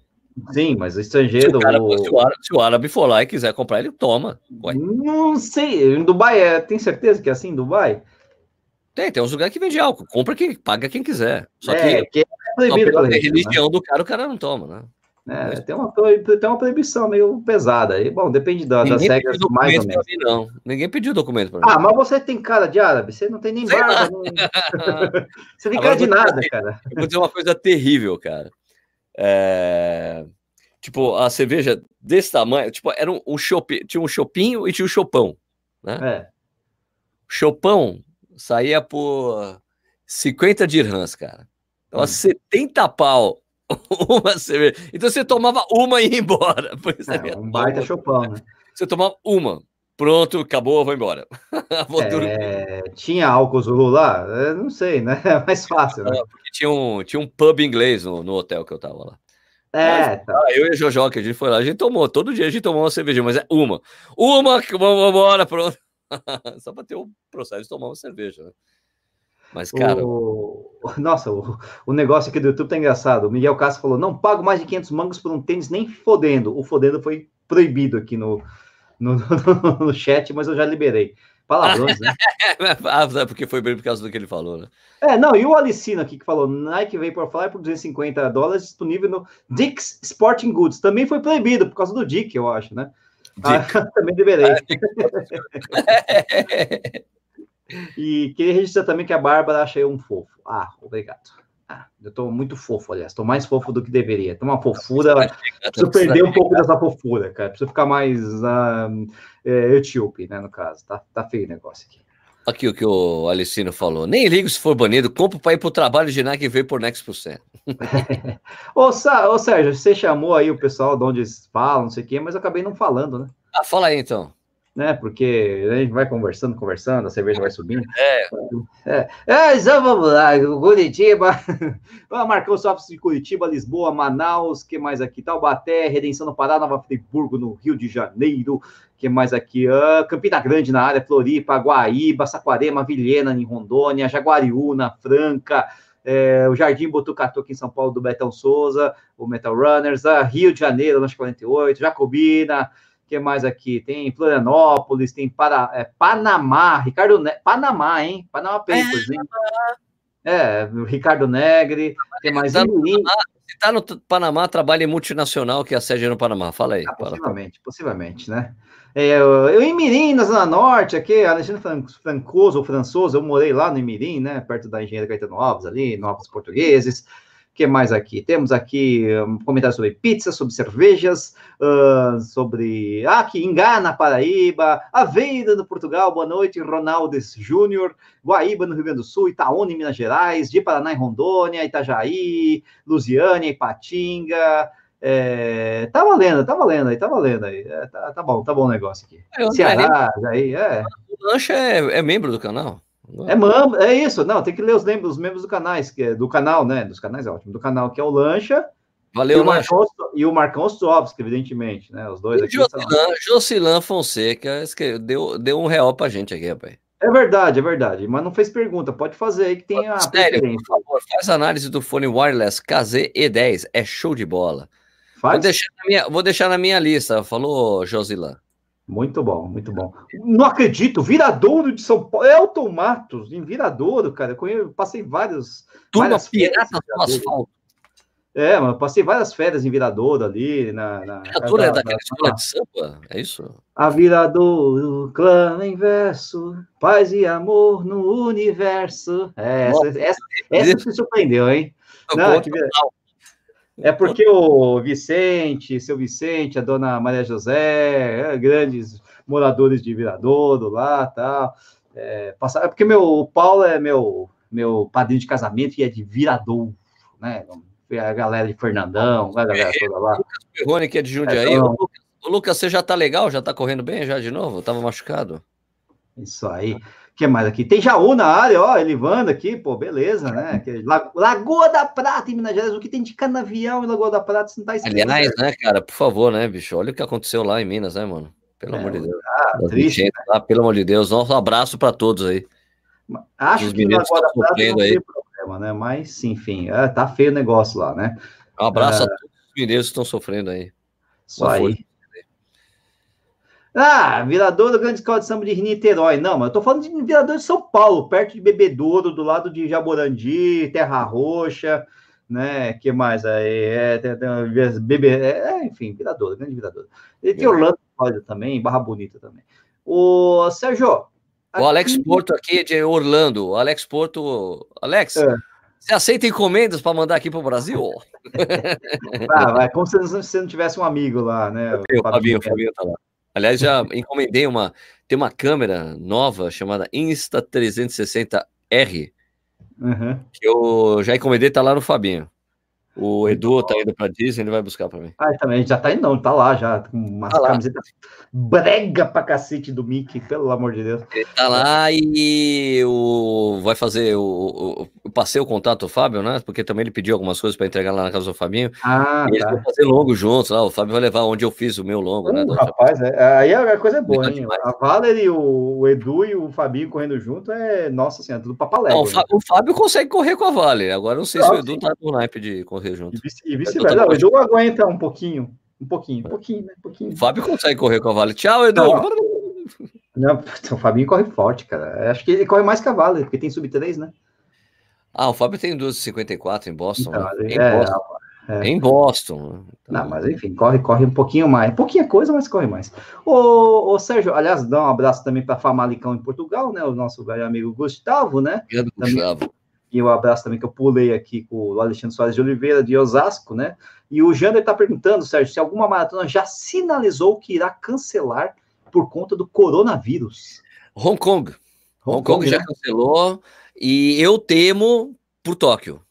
Sim, mas o estrangeiro. Se o, cara, o... Se, o árabe, se o, árabe, for lá e quiser comprar, ele toma. Ué. Não sei. Em Dubai, é... tem certeza que é assim em Dubai? Tem, tem uns lugares que vende álcool. Compra quem paga quem quiser. Só é, que, que é proibido pela religião né? do cara, o cara não toma, né? É, tem, uma, tem uma proibição meio pesada. aí. bom, depende da, das regras mais ou menos. Mim, não. Ninguém pediu documento para mim. Ah, mas você tem cara de árabe, você não tem nem barba. Não... você tem cara de nada, cara. Eu vou dizer uma coisa terrível, cara. É... Tipo, a cerveja desse tamanho, tipo, era um, um chopp... tinha um chopinho e tinha um chopão, né? É. Chopão saía por 50 dirhams, cara. Então, hum. 70 pau uma cerveja. Então você tomava uma e ia embora. É, um baita chopão, né? Você tomava uma. Pronto, acabou, vou embora. vou é, tinha álcool Zulu lá? Eu não sei, né? É mais fácil, né? porque tinha um, tinha um pub inglês no, no hotel que eu tava lá. É, mas, tá. ah, eu e a Jojo, que a gente foi lá, a gente tomou, todo dia a gente tomou uma cerveja, mas é uma. Uma, vamos embora, pronto. Só para ter o processo de tomar uma cerveja, né? Mas, cara. O... Nossa, o, o negócio aqui do YouTube tá engraçado. O Miguel Castro falou: não pago mais de 500 mangos por um tênis nem fodendo. O fodendo foi proibido aqui no, no, no, no chat, mas eu já liberei. Palavrões, né? ah, porque foi bem por causa do que ele falou, né? É, não, e o Alicino aqui que falou: Nike Vaporfly por 250 dólares disponível no Dick's Sporting Goods. Também foi proibido por causa do Dick, eu acho, né? Ah, também deverei. e queria registrar também que a Bárbara acha eu um fofo. Ah, obrigado. Ah, eu tô muito fofo, aliás. Tô mais fofo do que deveria. Tem uma fofura. Preciso perder um pouco dessa fofura, cara. Preciso ficar mais uh, etíope, né, no caso. Tá, tá feio o negócio aqui. Aqui o que o Alicino falou. Nem ligo se for banido, compro para ir para o trabalho de Nike e veio por Next Percent. ô, ô, Sérgio, você chamou aí o pessoal de onde eles falam, não sei o quê, mas eu acabei não falando, né? Ah, fala aí então né? Porque a gente vai conversando, conversando, a cerveja vai subindo. É. É, é então vamos lá, Curitiba. Marcão Sofres de Curitiba, Lisboa, Manaus, que mais aqui? Taubaté, Redenção no Pará, Nova Friburgo, no Rio de Janeiro. que mais aqui? Uh, Campina Grande na área, Floripa, Guaíba, Saquarema, Vilhena, em Rondônia, Jaguariúna, Franca. É, o Jardim Botucatu aqui em São Paulo, do Betão Souza, o Metal Runners, uh, Rio de Janeiro, Lanche 48, Jacobina, que mais aqui? Tem Florianópolis, tem para, é, Panamá, Ricardo ne Panamá, hein? Panamá Papers, é, hein? É, Ricardo Negre, tem mais tá Se está no Panamá, trabalha em multinacional, que é a sede é no Panamá. Fala aí. Ah, possivelmente, possivelmente, né? É, eu, eu, em Mirim, na Zona Norte, aqui, Alexandre Francoso, ou Françoso, eu morei lá no Mirim, né? Perto da Engenharia Caetano Alves, ali, Novos Portugueses que mais aqui? Temos aqui um comentário sobre pizza, sobre cervejas, uh, sobre. Ah, aqui, Ingá, na Paraíba, Aveira, no Portugal, boa noite, Ronaldes Júnior, Guaíba, no Rio Grande do Sul, Itaúna, em Minas Gerais, de Paraná, em Rondônia, Itajaí, Lusiânia, Ipatinga. É, tá valendo, tá valendo aí, tá valendo aí. É, tá, tá, bom, tá bom o negócio aqui. É, Ceará, aí, é. O Lancha é, é membro do canal. É, mam, é isso, não, tem que ler os membros, os membros do canais, que é do canal, né? Dos canais é ótimo, do canal que é o Lancha. Valeu, e o Marcão, e o Marcão Ostrovski, evidentemente, né? Os dois e aqui. Josilan, Josilan Fonseca deu, deu um real pra gente aqui, rapaz. É verdade, é verdade, mas não fez pergunta, pode fazer aí que tem a Sério, por favor, faz análise do fone wireless KZ E10, é show de bola. Faz? Vou deixar na minha, vou deixar na minha lista, falou Josilan. Muito bom, muito bom. Não acredito, Viradouro de São Paulo, Elton Matos, em Viradouro, cara. Eu passei vários. Turma pirata do asfalto. É, mas passei várias férias em Viradouro ali. Na, na, Viradouro é daquela escola de samba? É isso? A Viradouro, clã inverso, paz e amor no universo. É, essa, essa, essa se surpreendeu, hein? Não, que, é porque o Vicente, seu Vicente, a dona Maria José, é, grandes moradores de Viradouro lá, tal. É, passar, é porque meu, o Paulo é meu, meu padrinho de casamento e é de Viradouro, né? A galera de Fernandão, a galera toda lá. Lucas Perrone, que é de Jundiaí. É, então... o, Lucas, você já tá legal? Já tá correndo bem já de novo? Tava machucado? Isso aí que mais aqui? Tem Jaú na área, ó, Elivanda aqui, pô, beleza, né? Lagoa da Prata em Minas Gerais, o que tem de canavial em Lagoa da Prata, você não tá escrito. Aliás, né, cara, por favor, né, bicho, olha o que aconteceu lá em Minas, né, mano? Pelo é, amor de Deus. Ah, triste, né? lá, pelo amor de Deus, um abraço para todos aí. Acho Os que Lagoa da Prata não tem problema, né? Mas, enfim, é, tá feio o negócio lá, né? Um abraço é... a todos os mineiros que estão sofrendo aí. Isso aí. Ah, Viradouro, grande escola de samba de Niterói. Não, mas eu tô falando de Viradouro de São Paulo, perto de Bebedouro, do lado de Jaborandi, Terra Roxa, né? que mais aí? É, tem, bebê, é, enfim, Viradouro, grande Viradouro. E tem Orlando também, Barra Bonita também. O Sérgio. Aqui... O Alex Porto aqui de Orlando. O Alex Porto. Alex, é. você aceita encomendas para mandar aqui para o Brasil? ah, vai, como se você não tivesse um amigo lá, né? O Fabinho, o Fabinho tá lá. Aliás, já encomendei uma. Tem uma câmera nova chamada Insta360R. Uhum. Que eu já encomendei, tá lá no Fabinho. O Edu tá indo pra Disney, ele vai buscar pra mim. Ah, também, já tá indo, não, tá lá já, com uma tá camiseta brega pra cacete do Mickey, pelo amor de Deus. Ele tá lá e o, vai fazer, o, o, passei o contato do Fábio, né, porque também ele pediu algumas coisas pra entregar lá na casa do Fabinho, ah, e eles tá. vão fazer longo juntos, lá, o Fábio vai levar onde eu fiz o meu longo, uh, né. Rapaz, é, aí a coisa é boa, hein, a Valerie, o, o Edu e o Fabinho correndo junto é, nossa senhora, tudo papalégua. Né? O Fábio consegue correr com a Valerie, agora não sei se o Edu tá no naipe de correr correr junto. E vice-versa. Não, o Edu aguenta um pouquinho. Um pouquinho, um pouquinho, né? Um pouquinho. O Fábio consegue correr com a Vale. Tchau, Edu. Não, o Fabinho corre forte, cara. Acho que ele corre mais que a Vale, porque tem sub 3, né? Ah, o Fábio tem 2,54 em Boston. Então, né? em é, Boston. É. Em Boston. Então... Não, mas enfim, corre, corre um pouquinho mais. Pouquinha coisa, mas corre mais. Ô, ô Sérgio, aliás, dá um abraço também para Famalicão em Portugal, né? O nosso velho amigo Gustavo, né? Obrigado, Gustavo. E um abraço também que eu pulei aqui com o Alexandre Soares de Oliveira, de Osasco, né? E o Jander está perguntando, Sérgio, se alguma maratona já sinalizou que irá cancelar por conta do coronavírus. Hong Kong. Hong, Hong Kong, Kong já né? cancelou e eu temo por Tóquio.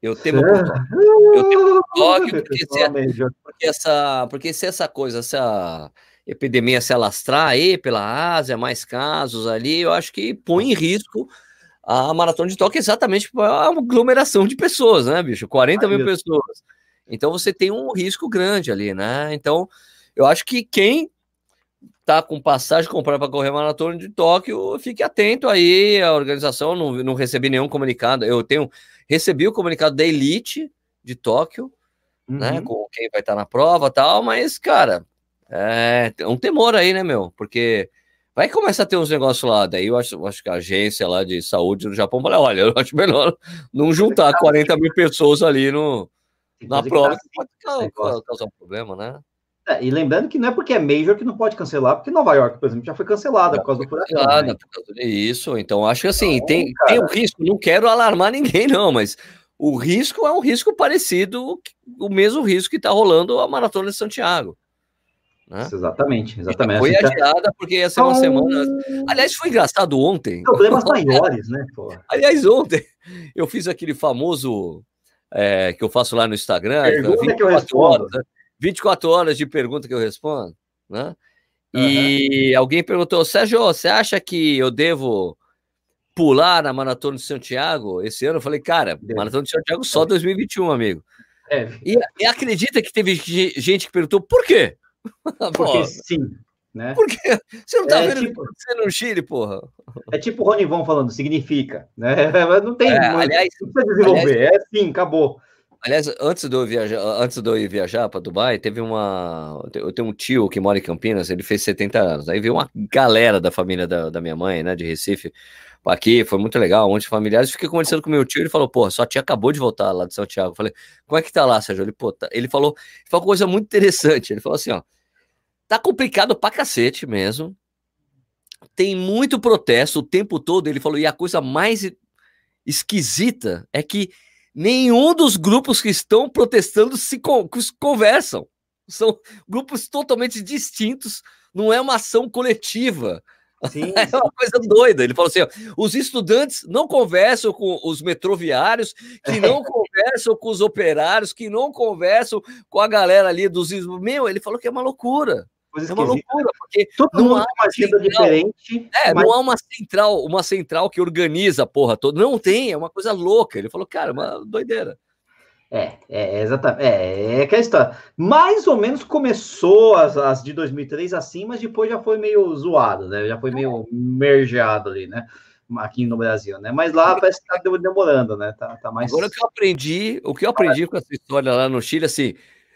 Eu temo por Tóquio. Eu temo por Tóquio porque se, porque, essa, porque se essa coisa, essa epidemia se alastrar aí pela Ásia, mais casos ali, eu acho que põe em risco a maratona de Tóquio exatamente para a aglomeração de pessoas, né, bicho? 40 Ai, mil pessoas. Então você tem um risco grande ali, né? Então eu acho que quem tá com passagem comprada para correr maratona de Tóquio, fique atento aí. A organização não, não recebi nenhum comunicado. Eu tenho recebi o comunicado da Elite de Tóquio, né, uhum. né? Com quem vai estar tá na prova tal, mas, cara, é um temor aí, né, meu? Porque vai começar a ter uns negócios lá. Daí eu acho, eu acho que a agência lá de saúde no Japão fala: olha, eu acho melhor não juntar 40 mil pessoas ali no, na prova, que pode causar, um problema, né? É, e lembrando que não é porque é Major que não pode cancelar, porque Nova York, por exemplo, já foi cancelada por causa do furacão. Né? Isso, então acho que assim, então, tem, tem um risco, não quero alarmar ninguém, não, mas o risco é um risco parecido, o mesmo risco que está rolando a Maratona de Santiago. Né? Exatamente, exatamente. Foi assim, adiada porque ia ser uma então... semana. Aliás, foi engraçado ontem. Problemas maiores, né? Pô. Aliás, ontem eu fiz aquele famoso é, que eu faço lá no Instagram. Pergunta que eu respondo. Horas, né? 24 horas de pergunta que eu respondo, né? E uhum. alguém perguntou, Sérgio, você acha que eu devo pular na Maratona de Santiago esse ano? Eu falei, cara, Deve. Maratona de Santiago só 2021, amigo. É. E, e, acredita que teve gente que perguntou por quê? Porque sim. Né? Por quê? Você não tá é, vendo tipo, você no Chile, porra? É tipo o Ronivon falando, significa, né? Não tem. É, aliás, não precisa desenvolver, aliás, é sim, acabou. Aliás, antes de eu viajar, antes de eu ir viajar para Dubai, teve uma. Eu tenho um tio que mora em Campinas, ele fez 70 anos. Aí veio uma galera da família da, da minha mãe, né, de Recife, aqui, foi muito legal, um monte de familiares. Fiquei conversando com meu tio, ele falou, pô, sua tia acabou de voltar lá de Santiago. Eu falei, como é que tá lá, Sérgio? Ele, pô, tá... ele falou, ele falou uma coisa muito interessante. Ele falou assim, ó, tá complicado pra cacete mesmo. Tem muito protesto o tempo todo. Ele falou, e a coisa mais esquisita é que nenhum dos grupos que estão protestando se conversam. São grupos totalmente distintos, não é uma ação coletiva. Sim, é uma coisa doida. Ele falou assim: ó, os estudantes não conversam com os metroviários, que não conversam com os operários, que não conversam com a galera ali dos. Meu, ele falou que é uma loucura. Coisa é uma loucura, porque Todo não há uma agenda diferente. É, mas... não há uma central, uma central que organiza a porra toda. Não tem, é uma coisa louca. Ele falou, cara, uma doideira. É, é exatamente. É, é que a história. Mais ou menos começou as, as de 2003 assim, mas depois já foi meio zoado, né? Já foi meio mergeado ali, né? Aqui no Brasil, né? Mas lá parece que tá demorando, né? Tá, tá mais. Agora o que eu aprendi, o que eu aprendi com essa história lá no Chile, assim,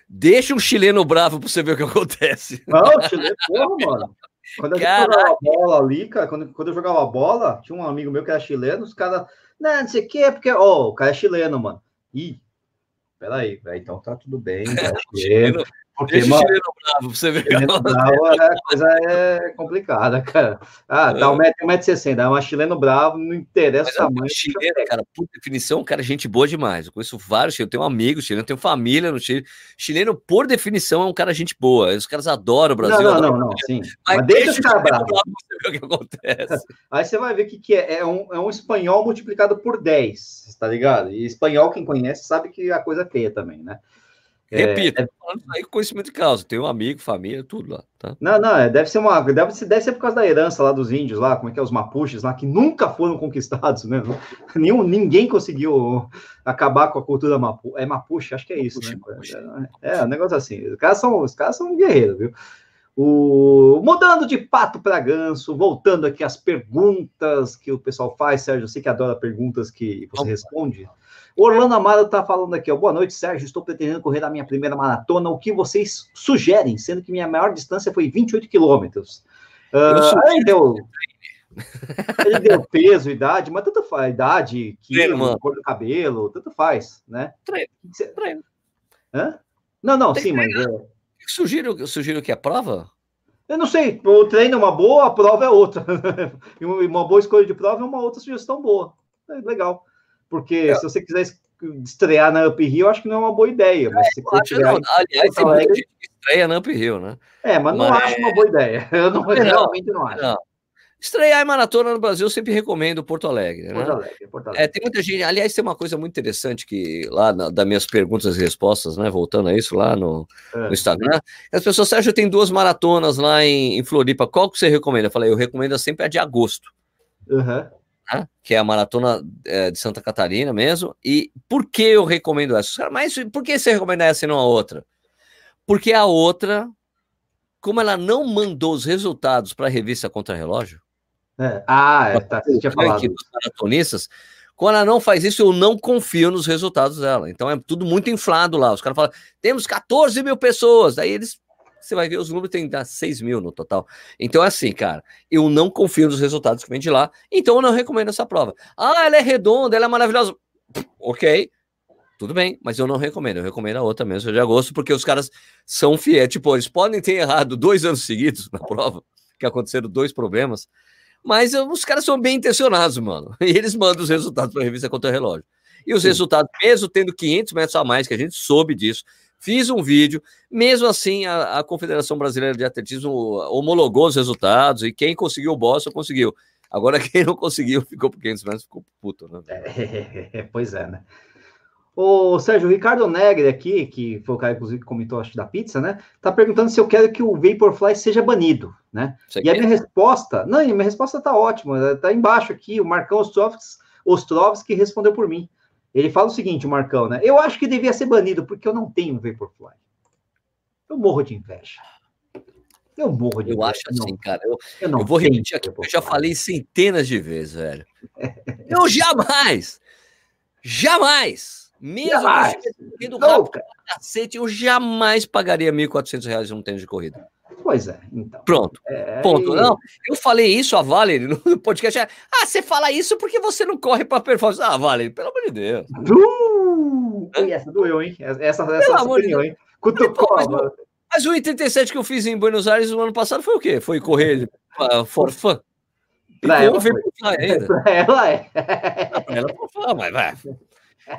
Deixa um chileno bravo pra você ver o que acontece. Não, chileno, porra, mano. Quando gente jogava bola ali, cara, quando, quando eu jogava bola, tinha um amigo meu que era chileno, os caras, não, não sei o que, porque, ó, oh, o cara é chileno, mano. Ih, peraí, então tá tudo bem, chileno. Porque, Deixa mano, o chileno bravo pra você ver. Chileno bravo, é, a coisa é complicada, cara. Ah, dá 1,60m, é uma chileno bravo, não interessa o tamanho. Chileno, cara, por definição, cara, gente boa demais. Eu conheço vários chilenos, tenho um amigo chileno, tenho família no Chile. Chileno, por definição, é um cara gente boa. Os caras adoram o Brasil. Não, não, não, não, sim. Mas, Mas deixa o cara bravo. Você ver o que acontece. Aí você vai ver o que, que é. É um, é um espanhol multiplicado por 10, tá ligado? E espanhol, quem conhece, sabe que a coisa é feia também, né? Repito, é, falando aí conhecimento de causa, tem um amigo, família, tudo lá, tá? Não, não, é, deve ser uma. Deve ser, deve ser por causa da herança lá dos índios lá, como é que é, os mapuches lá, que nunca foram conquistados, né? Nenhum, ninguém conseguiu acabar com a cultura mapu, é mapuche, acho que é isso, né? mapuche, né? É, é, um negócio assim. Os caras são, os caras são guerreiros, viu? O... Mudando de pato para ganso, voltando aqui às perguntas que o pessoal faz, Sérgio, eu sei que adora perguntas que você responde. Orlando Amaro está falando aqui, ó. Boa noite, Sérgio. Estou pretendendo correr a minha primeira maratona. O que vocês sugerem? Sendo que minha maior distância foi 28 quilômetros. Uh, eu, Ele deu peso, idade, mas tanto faz. Idade, quilo, cor do cabelo, tanto faz, né? Treino. Treino. Hã? Não, não, Tem sim, mas. É... Sugiro, sugiro que a prova? Eu não sei, o treino é uma boa, a prova é outra. uma boa escolha de prova é uma outra sugestão boa. É legal. Porque é. se você quiser estrear na Up Hill, acho que não é uma boa ideia. Mas é, se acho, não. Aliás, tem muita gente que estreia na Up Hill, né? É, mas não acho uma boa ideia. Eu não, realmente não acho. Não. Estrear em maratona no Brasil, eu sempre recomendo Porto Alegre. Né? Porto Alegre, Porto Alegre. É, tem muita gente. Aliás, tem uma coisa muito interessante que lá na, das minhas perguntas e respostas, né? Voltando a isso lá no, é. no Instagram, as pessoas Sérgio tem duas maratonas lá em, em, Floripa. Qual que você recomenda? Eu falei, eu recomendo sempre a de agosto. Uhum. Né? Que é a maratona é, de Santa Catarina mesmo. E por que eu recomendo essa? Mas por que você recomenda essa e não a outra? Porque a outra, como ela não mandou os resultados para a revista Contra Relógio, é. Ah, é, tá, tinha falado. maratonistas, quando ela não faz isso, eu não confio nos resultados dela. Então é tudo muito inflado lá. Os caras falam, temos 14 mil pessoas. Daí eles, você vai ver, os números tem 6 mil no total. Então é assim, cara, eu não confio nos resultados que vem de lá, então eu não recomendo essa prova. Ah, ela é redonda, ela é maravilhosa. Ok, tudo bem, mas eu não recomendo. Eu recomendo a outra mesmo, de agosto, porque os caras são fiéis. Tipo, eles podem ter errado dois anos seguidos na prova, que aconteceram dois problemas, mas os caras são bem intencionados, mano. E eles mandam os resultados para a revista Contra Relógio. E os Sim. resultados, mesmo tendo 500 metros a mais, que a gente soube disso, fiz um vídeo, mesmo assim a, a Confederação Brasileira de Atletismo homologou os resultados e quem conseguiu o Boston conseguiu. Agora quem não conseguiu ficou por 500 metros, ficou puto, né? É, pois é, né? O Sérgio, Ricardo Negre aqui, que foi o cara, inclusive, que comentou, acho, da pizza, né? Tá perguntando se eu quero que o Vaporfly seja banido, né? Você e quer? a minha resposta, não, minha resposta tá ótima, tá embaixo aqui, o Marcão Ostrovski respondeu por mim. Ele fala o seguinte, o Marcão, né? Eu acho que devia ser banido, porque eu não tenho Vaporfly. Eu morro de inveja. Eu morro de Eu inveja. acho assim, não, cara. Eu, eu, eu vou repetir aqui, porque eu já falei centenas de vezes, velho. eu jamais, jamais mesmo tendo rápido cacete, eu jamais pagaria R$ 1.400 num tênis de corrida. Pois é, então. Pronto. É... Ponto. Não, eu falei isso a Valerie no podcast. Ah, você fala isso porque você não corre para performance. Ah, Valerie, pelo amor de Deus. Uh! Essa doeu, hein? Essa, essa, essa opinião, hein? Cutucou. Mas, mas o 87 que eu fiz em Buenos Aires no ano passado foi o quê? Foi correr uh, for fun. Pra ela, foi. pra ela é. Pra ela mas vai.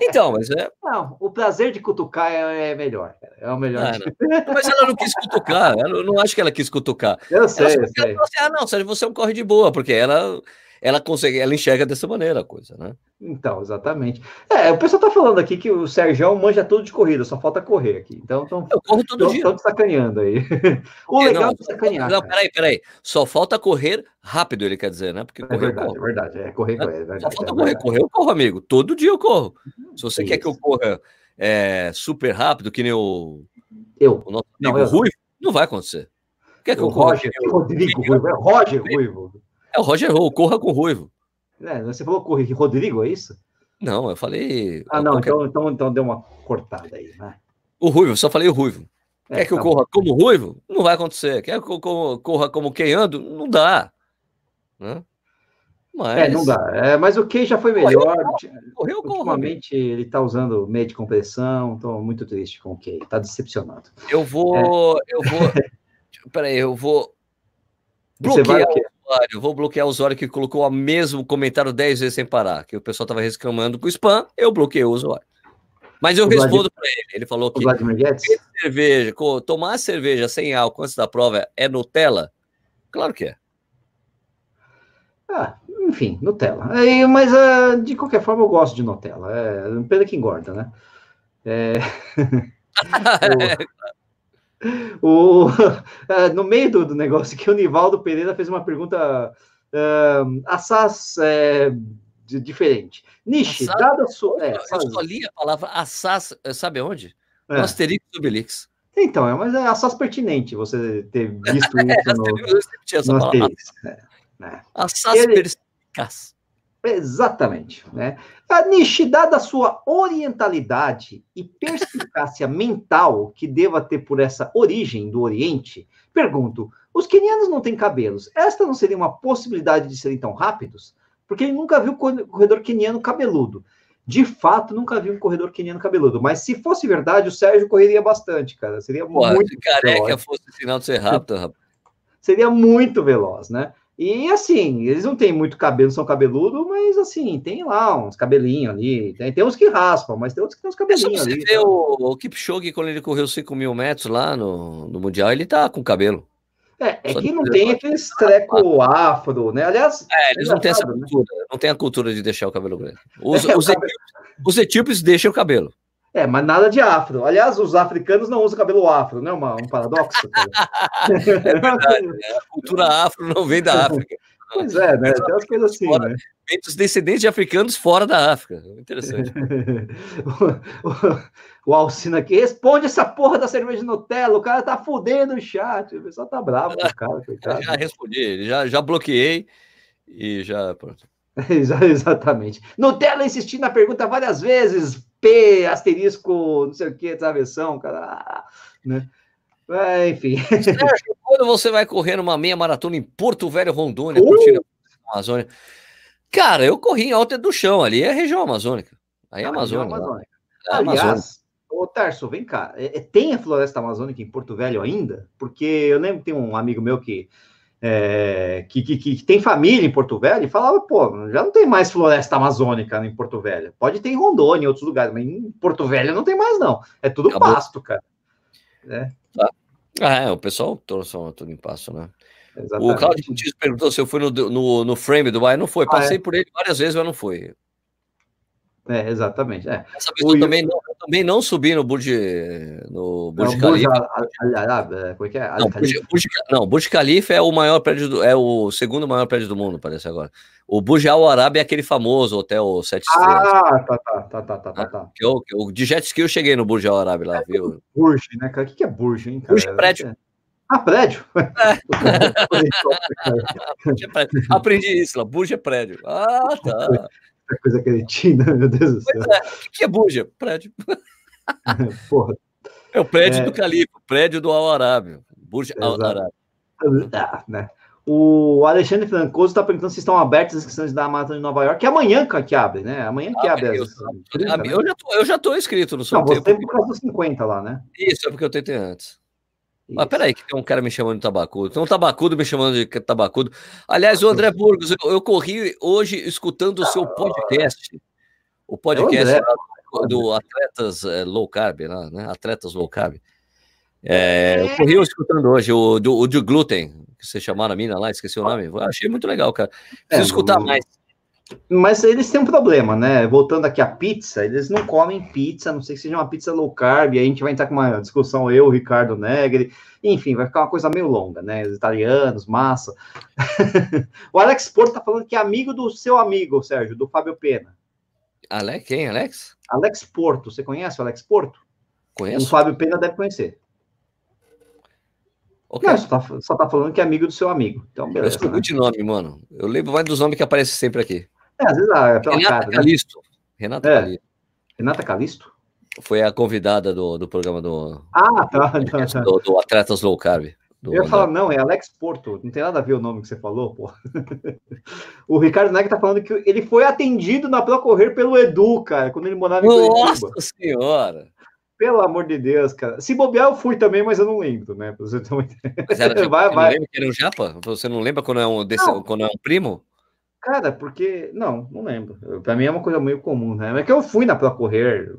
Então, mas é. Não, o prazer de cutucar é, é melhor. É o melhor. Ah, mas ela não quis cutucar. Eu não acho que ela quis cutucar. Eu sei. Ela, eu sei. Ela assim, ah, não, Sérgio, você é um corre de boa, porque ela ela consegue, ela enxerga dessa maneira a coisa, né? Então, exatamente. É, o pessoal tá falando aqui que o Sérgio manja tudo de corrida, só falta correr aqui. Então, tão, eu corro todo dia. Estão sacaneando aí. o legal não, é sacanear. Não, peraí, peraí. Só falta correr rápido, ele quer dizer, né? Porque é verdade, é verdade. É correr, correr. É verdade, só falta é correr. Correr eu corro, amigo. Todo dia eu corro. Se você Isso. quer que eu corra é, super rápido, que nem o, eu. o nosso amigo não, eu... Ruivo, não vai acontecer. Quer que eu, eu corra? Roger, Rodrigo Ruivo. É Roger Ruivo. É o Roger Ruivo, corra com o Ruivo. É, você falou com o Rodrigo, é isso? Não, eu falei. Ah, não, qualquer... então, então, então deu uma cortada aí, né? O Ruivo, só falei o Ruivo. É, Quer que tá eu corra bom. como Ruivo? Não vai acontecer. Quer que eu corra como quem ando? Não dá. Né? Mas... É, não dá. É, mas o Key já foi melhor. Correu, correu, Ultimamente correu. ele tá usando meio de compressão. Estou muito triste com o Key. Tá decepcionado. Eu vou. É. Eu vou. Peraí, eu vou. Bloquear usuário, vou bloquear o usuário que colocou o mesmo comentário 10 vezes sem parar, que o pessoal estava reclamando com spam, eu bloqueei o usuário. Mas eu o respondo para ele. Ele falou que cerveja, tomar cerveja sem álcool antes da prova é Nutella? Claro que é. Ah, enfim, Nutella. É, mas uh, de qualquer forma eu gosto de Nutella. É pena que engorda, né? É... O, é, no meio do, do, negócio que o Nivaldo Pereira fez uma pergunta uh, assaz é, diferente. Nishi, dada a sua. É, eu só li a palavra assaz, é, sabe onde? É. Asterix Obelix. Então, é, mas é assaz pertinente você ter visto isso no, no Asterix. É, né? Assaz perspicaz. Exatamente. Né? A Nishi, dada a sua orientalidade e perspicácia mental que deva ter por essa origem do Oriente, pergunto: Os quenianos não têm cabelos. Esta não seria uma possibilidade de serem tão rápidos? Porque ele nunca viu corredor queniano cabeludo. De fato, nunca vi um corredor queniano cabeludo. Mas se fosse verdade, o Sérgio correria bastante, cara. Seria Pô, muito. Se careca veloz. fosse sinal de ser rápido, rapaz. Seria muito veloz, né? E assim, eles não têm muito cabelo, são cabeludo, mas assim, tem lá uns cabelinhos ali. Tem, tem uns que raspam, mas tem outros que tem uns cabelinhos ali. Você vê o, o Kipchoge, quando ele correu 5 mil metros lá no, no Mundial, ele tá com cabelo. É, é que não tem aqueles treco afro, né? Aliás. É, eles não têm essa né? cultura, né? não tem a cultura de deixar o cabelo grande. Os, é, os, etíopes, os etíopes deixam o cabelo. É, mas nada de afro. Aliás, os africanos não usam cabelo afro, não é uma, um paradoxo? é verdade, né? A cultura afro não vem da África. Pois é, né? Tem umas coisas assim, fora, né? Os descendentes de africanos fora da África. Interessante. o, o, o Alcino aqui, responde essa porra da cerveja de Nutella, o cara tá fudendo o chat, o pessoal tá bravo com o cara, coitado. Já respondi, já, já bloqueei e já, pronto. Exatamente. Nutella insistindo na pergunta várias vezes, P, asterisco, não sei o que, travessão, cara. Né? É, enfim. Sérgio, quando você vai correr numa meia maratona em Porto Velho, Rondônia, uh! Amazônia? Cara, eu corri em Alta do Chão, ali é região amazônica. Aí é Amazônia. Amazônica. É Aliás, ô Tarso, vem cá. É, é, tem a floresta amazônica em Porto Velho ainda? Porque eu lembro que tem um amigo meu que é, que, que, que, tem família em Porto Velho, e falava, pô, já não tem mais floresta amazônica em Porto Velho. Pode ter em Rondônia, em outros lugares, mas em Porto Velho não tem mais, não. É tudo Acabou. pasto, cara. É. Ah, é, o pessoal trouxe tudo em pasto, né? Exatamente. O Claudio Montijo perguntou se eu fui no, no, no frame do Bahia. Não foi. Passei ah, é? por ele várias vezes, mas não foi. É, exatamente. É. Essa vez eu, também não, eu também não subi no Burj, no Burj não, Khalifa. Burj Al, Al, é, como é que é? Al não, Burj, Burj, não, Burj Khalifa é o maior prédio, do, é o segundo maior prédio do mundo, parece agora. O Burj Al Arab é aquele famoso hotel sete estrelas. Ah, tá, tá, tá, tá, tá, tá. tá. Que eu, que eu, de jet ski eu cheguei no Burj Al Arab lá, é, viu? Burj, né, cara? O que é Burj, hein, cara? Burj é prédio. Ah, prédio? É. Aprendi isso lá, Burj é prédio. Ah, tá. Essa coisa cretina, meu Deus do céu. É. O que é buja? Prédio. Porra. É o prédio é... do Califa, o prédio do Al-Arábio. Burj Al-Arábio. Ah, né? O Alexandre Francoso está perguntando se estão abertas as inscrições da Maratona de Nova York, que é amanhã que abre, né? Amanhã que ah, abre. Eu, as... 30, né? eu, já tô, eu já estou inscrito no sorteio. Não, você tem por causa dos 50 lá, né? Isso, é porque eu tentei antes. Mas peraí, que tem um cara me chamando de tabacudo. Tem um tabacudo me chamando de tabacudo. Aliás, o André Burgos, eu, eu corri hoje escutando o seu podcast. O podcast é do, do Atletas é, Low Carb, né? Atletas Low Carb. É, eu corri escutando hoje o do, o do glúten, que você chamaram a mina lá, esqueci o nome. Eu achei muito legal, cara. Preciso é, escutar mais. Mas eles têm um problema, né? Voltando aqui à pizza, eles não comem pizza, não sei se seja uma pizza low carb, aí a gente vai entrar com uma discussão, eu, Ricardo Negri, enfim, vai ficar uma coisa meio longa, né? Os italianos, massa. o Alex Porto tá falando que é amigo do seu amigo, Sérgio, do Fábio Pena. Alex, quem, Alex? Alex Porto, você conhece o Alex Porto? Conheço. O Fábio Pena deve conhecer. Okay. Não, só tá, só tá falando que é amigo do seu amigo. Então, beleza. Eu sou né? de nome, mano. Eu lembro mais dos nomes que aparecem sempre aqui. É, às vezes ah, é pela Renata cara, né? Calisto. Renata é. Calisto. Renata Calisto? Foi a convidada do, do programa do. Ah, tá. tá, tá. Do, do Atletas Low Carb. Eu ia falar, não, é Alex Porto. Não tem nada a ver o nome que você falou, pô. o Ricardo Neg tá falando que ele foi atendido na Procorrer pelo Edu, cara, quando ele morava em Nossa Curitiba. senhora! Pelo amor de Deus, cara. Se bobear, eu fui também, mas eu não lembro, né? Pra você ter uma ideia. vai, vai. Não que era um japa? Você não lembra quando é um, desse, quando é um primo? Cara, porque. Não, não lembro. Para mim é uma coisa meio comum, né? É que eu fui na Pro Correr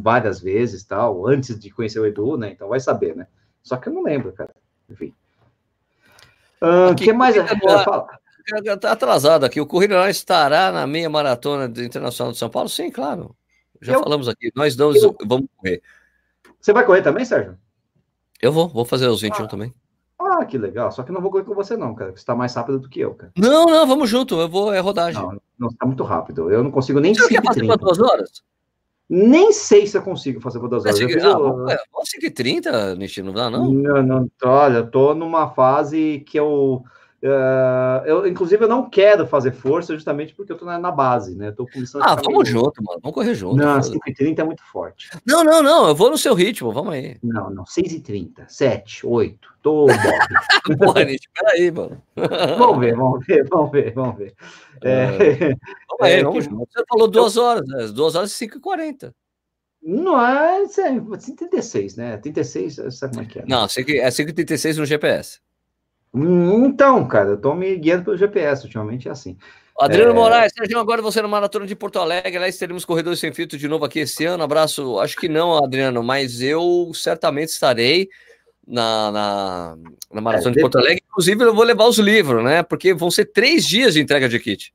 várias vezes, tal, antes de conhecer o Edu, né? Então vai saber, né? Só que eu não lembro, cara. Enfim. O uh, que mais? Está tá atrasado aqui. O Corrida estará na meia maratona internacional de São Paulo? Sim, claro. Já eu, falamos aqui. Nós damos, eu, vamos correr. Você vai correr também, Sérgio? Eu vou, vou fazer os 21 ah. também. Ah, que legal. Só que não vou correr com você, não, cara. Você está mais rápido do que eu, cara. Não, não, vamos junto. Eu vou, é rodagem. Não, não está muito rápido. Eu não consigo nem. Você quer fazer para duas horas? Nem sei se eu consigo fazer por duas horas. É, ah, vamos, é, 5 e 30, Nishi, não dá, não? Não, não. Olha, eu tô numa fase que eu. Uh, eu, inclusive, eu não quero fazer força justamente porque eu tô na, na base, né? Eu tô começando Ah, vamos meio... junto, mano. Vamos correr junto. Não, 5h30 é muito forte. Não, não, não. Eu vou no seu ritmo. Vamos aí. Não, não. 6h30, 7, 8. Tô Porra, Nietzsche, peraí, mano. vamos ver, vamos ver, vamos ver, vamos ver. É... Vamos aí, é, vamos que... Você falou duas horas, né? Duas horas e 5h40. Não é, é 36, né? 36, sabe como é que é? Né? Não, é 5h36 no GPS. Então, cara, eu tô me guiando pelo GPS, ultimamente é assim. Adriano é... Moraes, Sérgio, agora você no Maratona de Porto Alegre, lá teremos corredores sem filtro de novo aqui esse ano. Abraço, acho que não, Adriano, mas eu certamente estarei na, na, na Maratona é, de Porto Alegre. Inclusive, eu vou levar os livros, né? Porque vão ser três dias de entrega de kit.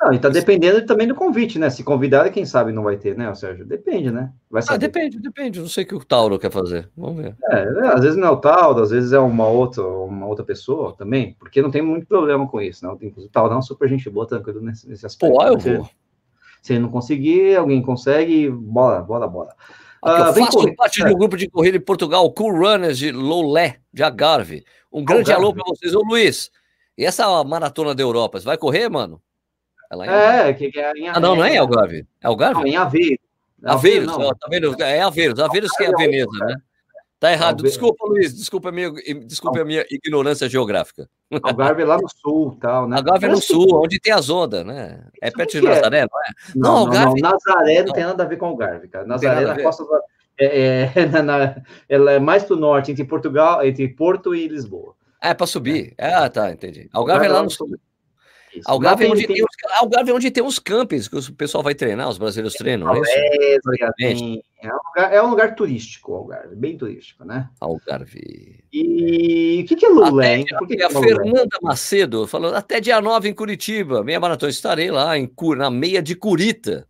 Não, e tá dependendo também do convite, né? Se convidar, quem sabe não vai ter, né, Sérgio? Depende, né? Vai Ah, depende, depende. Não sei o que o Tauro quer fazer. Vamos ver. É, é, às vezes não é o Tauro, às vezes é uma outra, uma outra pessoa também, porque não tem muito problema com isso, né? O Tauro é um super gente boa, tranquilo nesse, nesse aspecto. Pô, eu vou. Se ele não conseguir, alguém consegue, bora, bora, bora. Eu faço correr. parte de um grupo de corrida em Portugal, Cool Runners de Loulé, de Agarve. Um grande Algarve. alô para vocês. Ô, Luiz, e essa maratona da Europa, você vai correr, mano? É, é, que, que é em Ah, não, não é Algarve. É Algarve? Não, em Aveiro. Aveiros, ó, tá vendo? É Aveiros, Aveiros que é a Veneza, né? Tá errado. Desculpa, Luiz, desculpa a minha, desculpa a minha ignorância geográfica. Algarve é lá no sul, tal, né? Algarve é no sul, onde tem as ondas, né? É perto de é? Nazaré, não é? Não, não, Algarve... não, Nazaré não tem nada a ver com Algarve, cara. Nazaré na costa do... é, é, na, ela é mais pro norte, entre Portugal, entre Porto e Lisboa. Ah, é para subir. É. Ah, tá, entendi. Algarve é lá no sul. Algarve, é onde tem, tem os, Algarve é onde tem os campos que o pessoal vai treinar, os brasileiros treinam, é, é, é, um lugar, é um lugar turístico, Algarve, bem turístico, né? Algarve. E o que, que é Lula, hein? Por que que é Fernanda Macedo falou, até dia 9 em Curitiba, meia maratona, estarei lá em, na meia de Curita.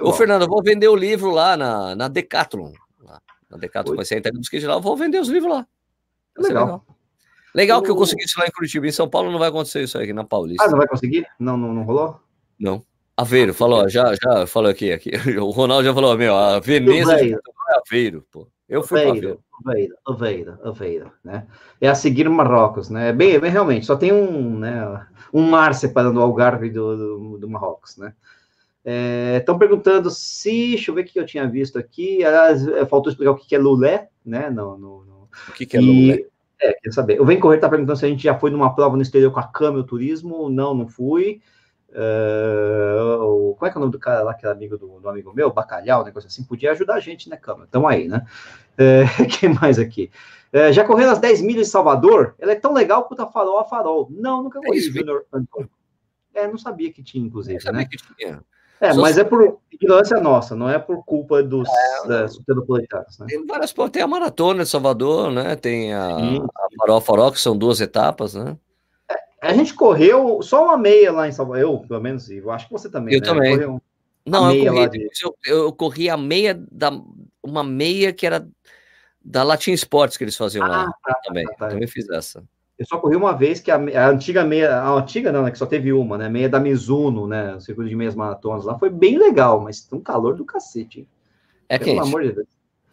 Ô, Fernando, eu vou vender o livro lá na, na Decathlon. Lá, na Decathlon, vai ser a entrega dos kits lá, eu vou vender os livros lá. legal. legal. Legal que eu consegui isso lá em Curitiba. Em São Paulo não vai acontecer isso aqui na Paulista. Ah, não vai conseguir? Não, não, não rolou? Não. Aveiro, falou, já, já falou aqui, aqui. O Ronaldo já falou, meu, a Veneza é Aveiro, pô. Eu fui Aveiro, Aveiro, Aveiro, Aveiro, né? É a seguir Marrocos, né? Bem, bem, realmente, só tem um, né, um mar separando o Algarve do, do, do Marrocos, né? Estão é, perguntando se, deixa eu ver o que eu tinha visto aqui, aliás, é, faltou explicar o que é lulé, né? No, no, no... O que, que é lulé? É, quer saber. O Vem Correr está perguntando se a gente já foi numa prova no exterior com a Camel Turismo. Não, não fui. Uh, como é que é o nome do cara lá, que era amigo do, do amigo meu? Bacalhau, um negócio assim. Podia ajudar a gente, né, Camel? Estamos aí, né? Uh, que mais aqui? Uh, já correu as 10 milhas em Salvador? Ela é tão legal quanto a farol a farol. Não, nunca corri, Júnior Antônio. É, não sabia que tinha, inclusive, né? Que tinha. É, Só mas se... é por ignorância nossa, não é por culpa dos é, é, supernapolitanos, né? Tem várias tem a maratona de Salvador, né? Tem a, a Farol Farol, que são duas etapas, né? É, a gente correu só uma meia lá em Salvador, eu, pelo menos, e eu acho que você também, Eu né? também. Correu não, eu corri, de... eu, eu, corri a meia da uma meia que era da Latin Sports que eles faziam ah, lá tá, também. Tá, tá. Também fiz essa. Eu só corri uma vez que a, a, antiga meia, a antiga não, né, que só teve uma, né, meia da Mizuno, né, o circuito de meias maratonas lá, foi bem legal, mas tem um calor do cacete, hein? É Pelo quente. amor de Deus.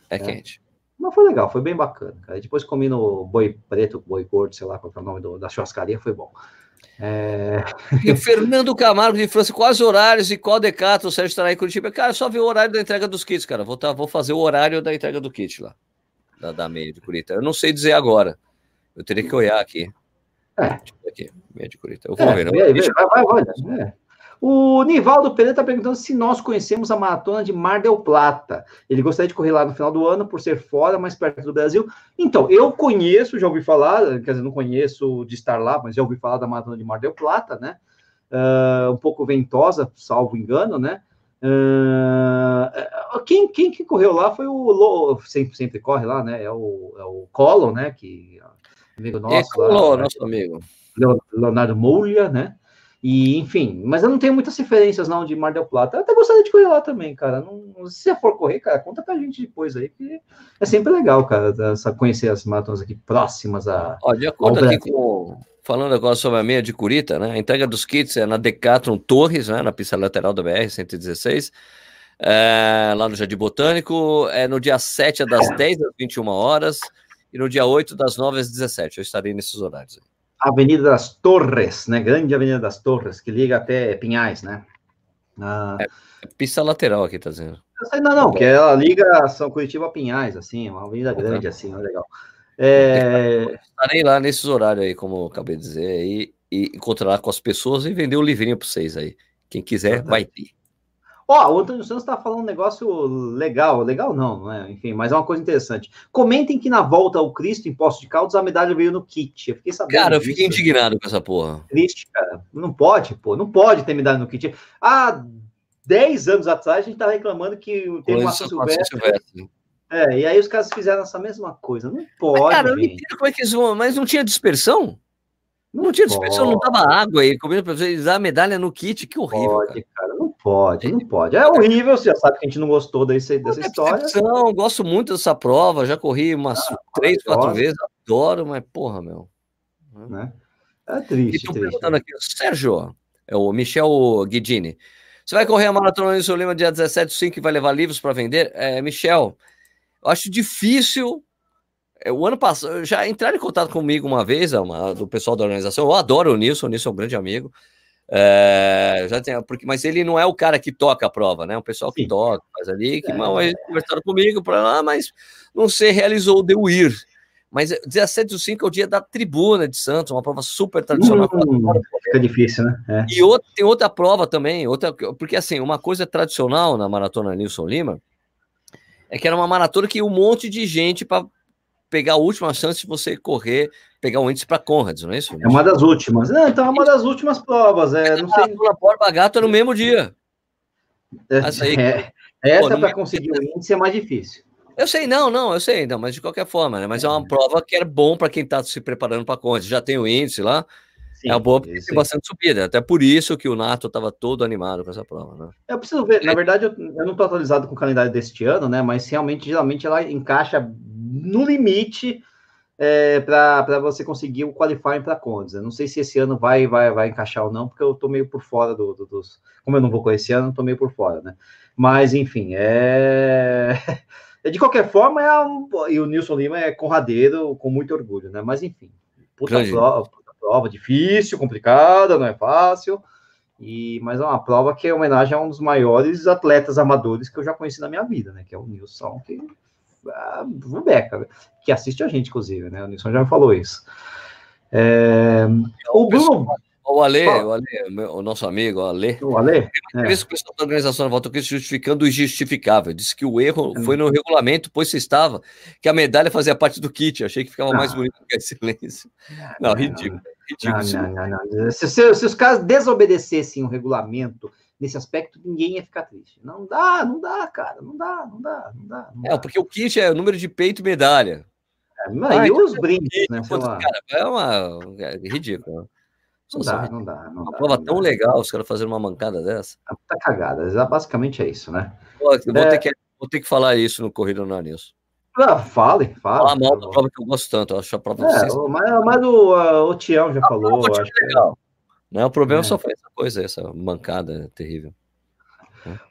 É, é, quente. Mas foi legal, foi bem bacana, cara. Depois comi no boi preto, boi gordo, sei lá qual é o nome do, da churrascaria, foi bom. É... E o Fernando Camargo de França, quais horários e qual decato o Sérgio estará em Curitiba? Cara, só ver o horário da entrega dos kits, cara. Vou, tá, vou fazer o horário da entrega do kit lá, da, da meia de Curitiba. Eu não sei dizer agora. Eu teria que olhar aqui. É. Aqui, meia de Curitiba. Eu vou é, ver. Não, vai, vai, vai, é. O Nivaldo Pereira está perguntando se nós conhecemos a maratona de Mar del Plata. Ele gostaria de correr lá no final do ano, por ser fora, mais perto do Brasil. Então, eu conheço, já ouvi falar, quer dizer, não conheço de estar lá, mas já ouvi falar da maratona de Mar del Plata, né? Uh, um pouco ventosa, salvo engano, né? Uh, quem, quem que correu lá foi o sempre, sempre corre lá, né? É o, é o Collor, né? Que amigo nosso. Lá, nosso amigo. Leonardo Moulha, né? E, enfim, mas eu não tenho muitas referências não de Mar del Plata. Eu até gostaria de correr lá também, cara. Não, se você for correr, cara, conta pra gente depois aí, que é sempre legal, cara, conhecer as maratonas aqui próximas a. Ó, de acordo aqui com. Falando agora sobre a meia de Curita, né? A entrega dos kits é na Decathlon Torres, né? Na pista lateral da BR-116. É, lá no Jardim Botânico, é no dia 7 das 10 às 21 horas e no dia 8 das 9 às 17. Eu estarei nesses horários. Avenida das Torres, né? Grande Avenida das Torres, que liga até Pinhais, né? Ah, é, pista lateral aqui, tá dizendo. Não, não, que ela liga São Curitiba a Pinhais, assim, uma avenida grande, assim, é legal. É... Estarei lá nesses horários aí, como eu acabei de dizer, aí, e encontrar com as pessoas e vender o um livrinho para vocês aí. Quem quiser, vai ter. Ó, o Antônio Santos está falando um negócio legal, legal não, não é? Enfim, mas é uma coisa interessante. Comentem que na volta ao Cristo em Poço de Caldas a medalha veio no kit. Eu fiquei sabendo. Cara, eu fiquei disso. indignado com essa porra. Triste, cara. Não pode, pô, não pode ter medalha no kit. Há 10 anos atrás a gente tá reclamando que tem uma Silvestre. É, e aí os caras fizeram essa mesma coisa. Não pode. Mas, cara, eu não entendo como é que eles vão. Mas não tinha dispersão? Não, não tinha dispersão, não tava água aí, comendo para vocês a medalha no kit, que horrível. Pode, cara. cara. Pode, não pode. É horrível, você já sabe que a gente não gostou desse, dessa história. Não, gosto muito dessa prova, já corri umas ah, três, quatro vezes, adoro, mas porra, meu. Né? É triste. Estão perguntando aqui, Sérgio, é o Michel Guidini. Você vai correr a maratona de Lima dia 17 5 e vai levar livros para vender? É, Michel, eu acho difícil é, o ano passado, já entraram em contato comigo uma vez, uma, do pessoal da organização. Eu adoro o Nilson, o Nilson é um grande amigo. É, já tem, porque, mas ele não é o cara que toca a prova, né? O pessoal que Sim. toca, faz ali, que é, mal é. conversaram comigo para lá, mas não se realizou o Deu Ir. Mas 17 do 5 é o dia da tribuna de Santos, uma prova super tradicional. Hum, fica difícil, né? É. E outra, tem outra prova também, outra, porque assim, uma coisa tradicional na maratona Nilson Lima é que era uma maratona que um monte de gente para pegar a última chance de você correr, pegar o índice para Conrads, não é isso? É uma das últimas. Não, então é uma das últimas provas. É, não sei. A Borba Gato é no mesmo dia. É, aí, é, essa para conseguir o índice é mais difícil. Eu sei, não, não, eu sei, não, mas de qualquer forma, né? Mas é uma é. prova que é bom para quem está se preparando para Conrads. Já tem o índice lá. Sim, é boa porque tem bastante subida. Até por isso que o Nato estava todo animado com essa prova, né? Eu preciso ver, na verdade, eu, eu não estou atualizado com o calendário deste ano, né? Mas realmente, geralmente, ela encaixa no limite é, para você conseguir o qualifying para Condes. Eu não sei se esse ano vai, vai, vai encaixar ou não, porque eu estou meio por fora do, do, dos. Como eu não vou correr esse ano, estou meio por fora, né? Mas, enfim, é. De qualquer forma, é um... e o Nilson Lima é corradeiro com muito orgulho, né? Mas, enfim, puta prova, puta prova difícil, complicada, não é fácil. E, mas é uma prova que é homenagem a um dos maiores atletas amadores que eu já conheci na minha vida, né? Que é o Nilson, que a Beca, que assiste a gente, inclusive, né? O Nilson já falou isso. É... O Bruno. O Ale, o Ale, o nosso amigo, o Ale. O Ale? É. Esse pessoal da organização da Volta Cristo justificando o injustificável. Disse que o erro hum. foi no regulamento, pois se estava, que a medalha fazia parte do kit. Achei que ficava mais bonito que a silêncio. Não, não ridículo. ridículo não, não, se, se, se os caras desobedecessem o regulamento nesse aspecto, ninguém ia ficar triste. Não dá, não dá, cara, não dá, não dá, não dá. Não é, dá. porque o kit é o número de peito e medalha. É, ah, e então, os brindes, né? Cara, é uma é ridículo. Não dá, não dá, não uma dá. prova não tão dá. legal, os caras fazendo uma mancada dessa. Tá cagada, basicamente é isso, né? Pô, vou, é... ter que, vou ter que falar isso no Corrida no Nilson. Ah, fale, fale. Fala mal da prova que eu gosto tanto, eu acho a prova é, mas, mas o, uh, o Tião já a falou. Prova, acho é legal. Né? O problema é. só foi essa coisa, essa mancada terrível.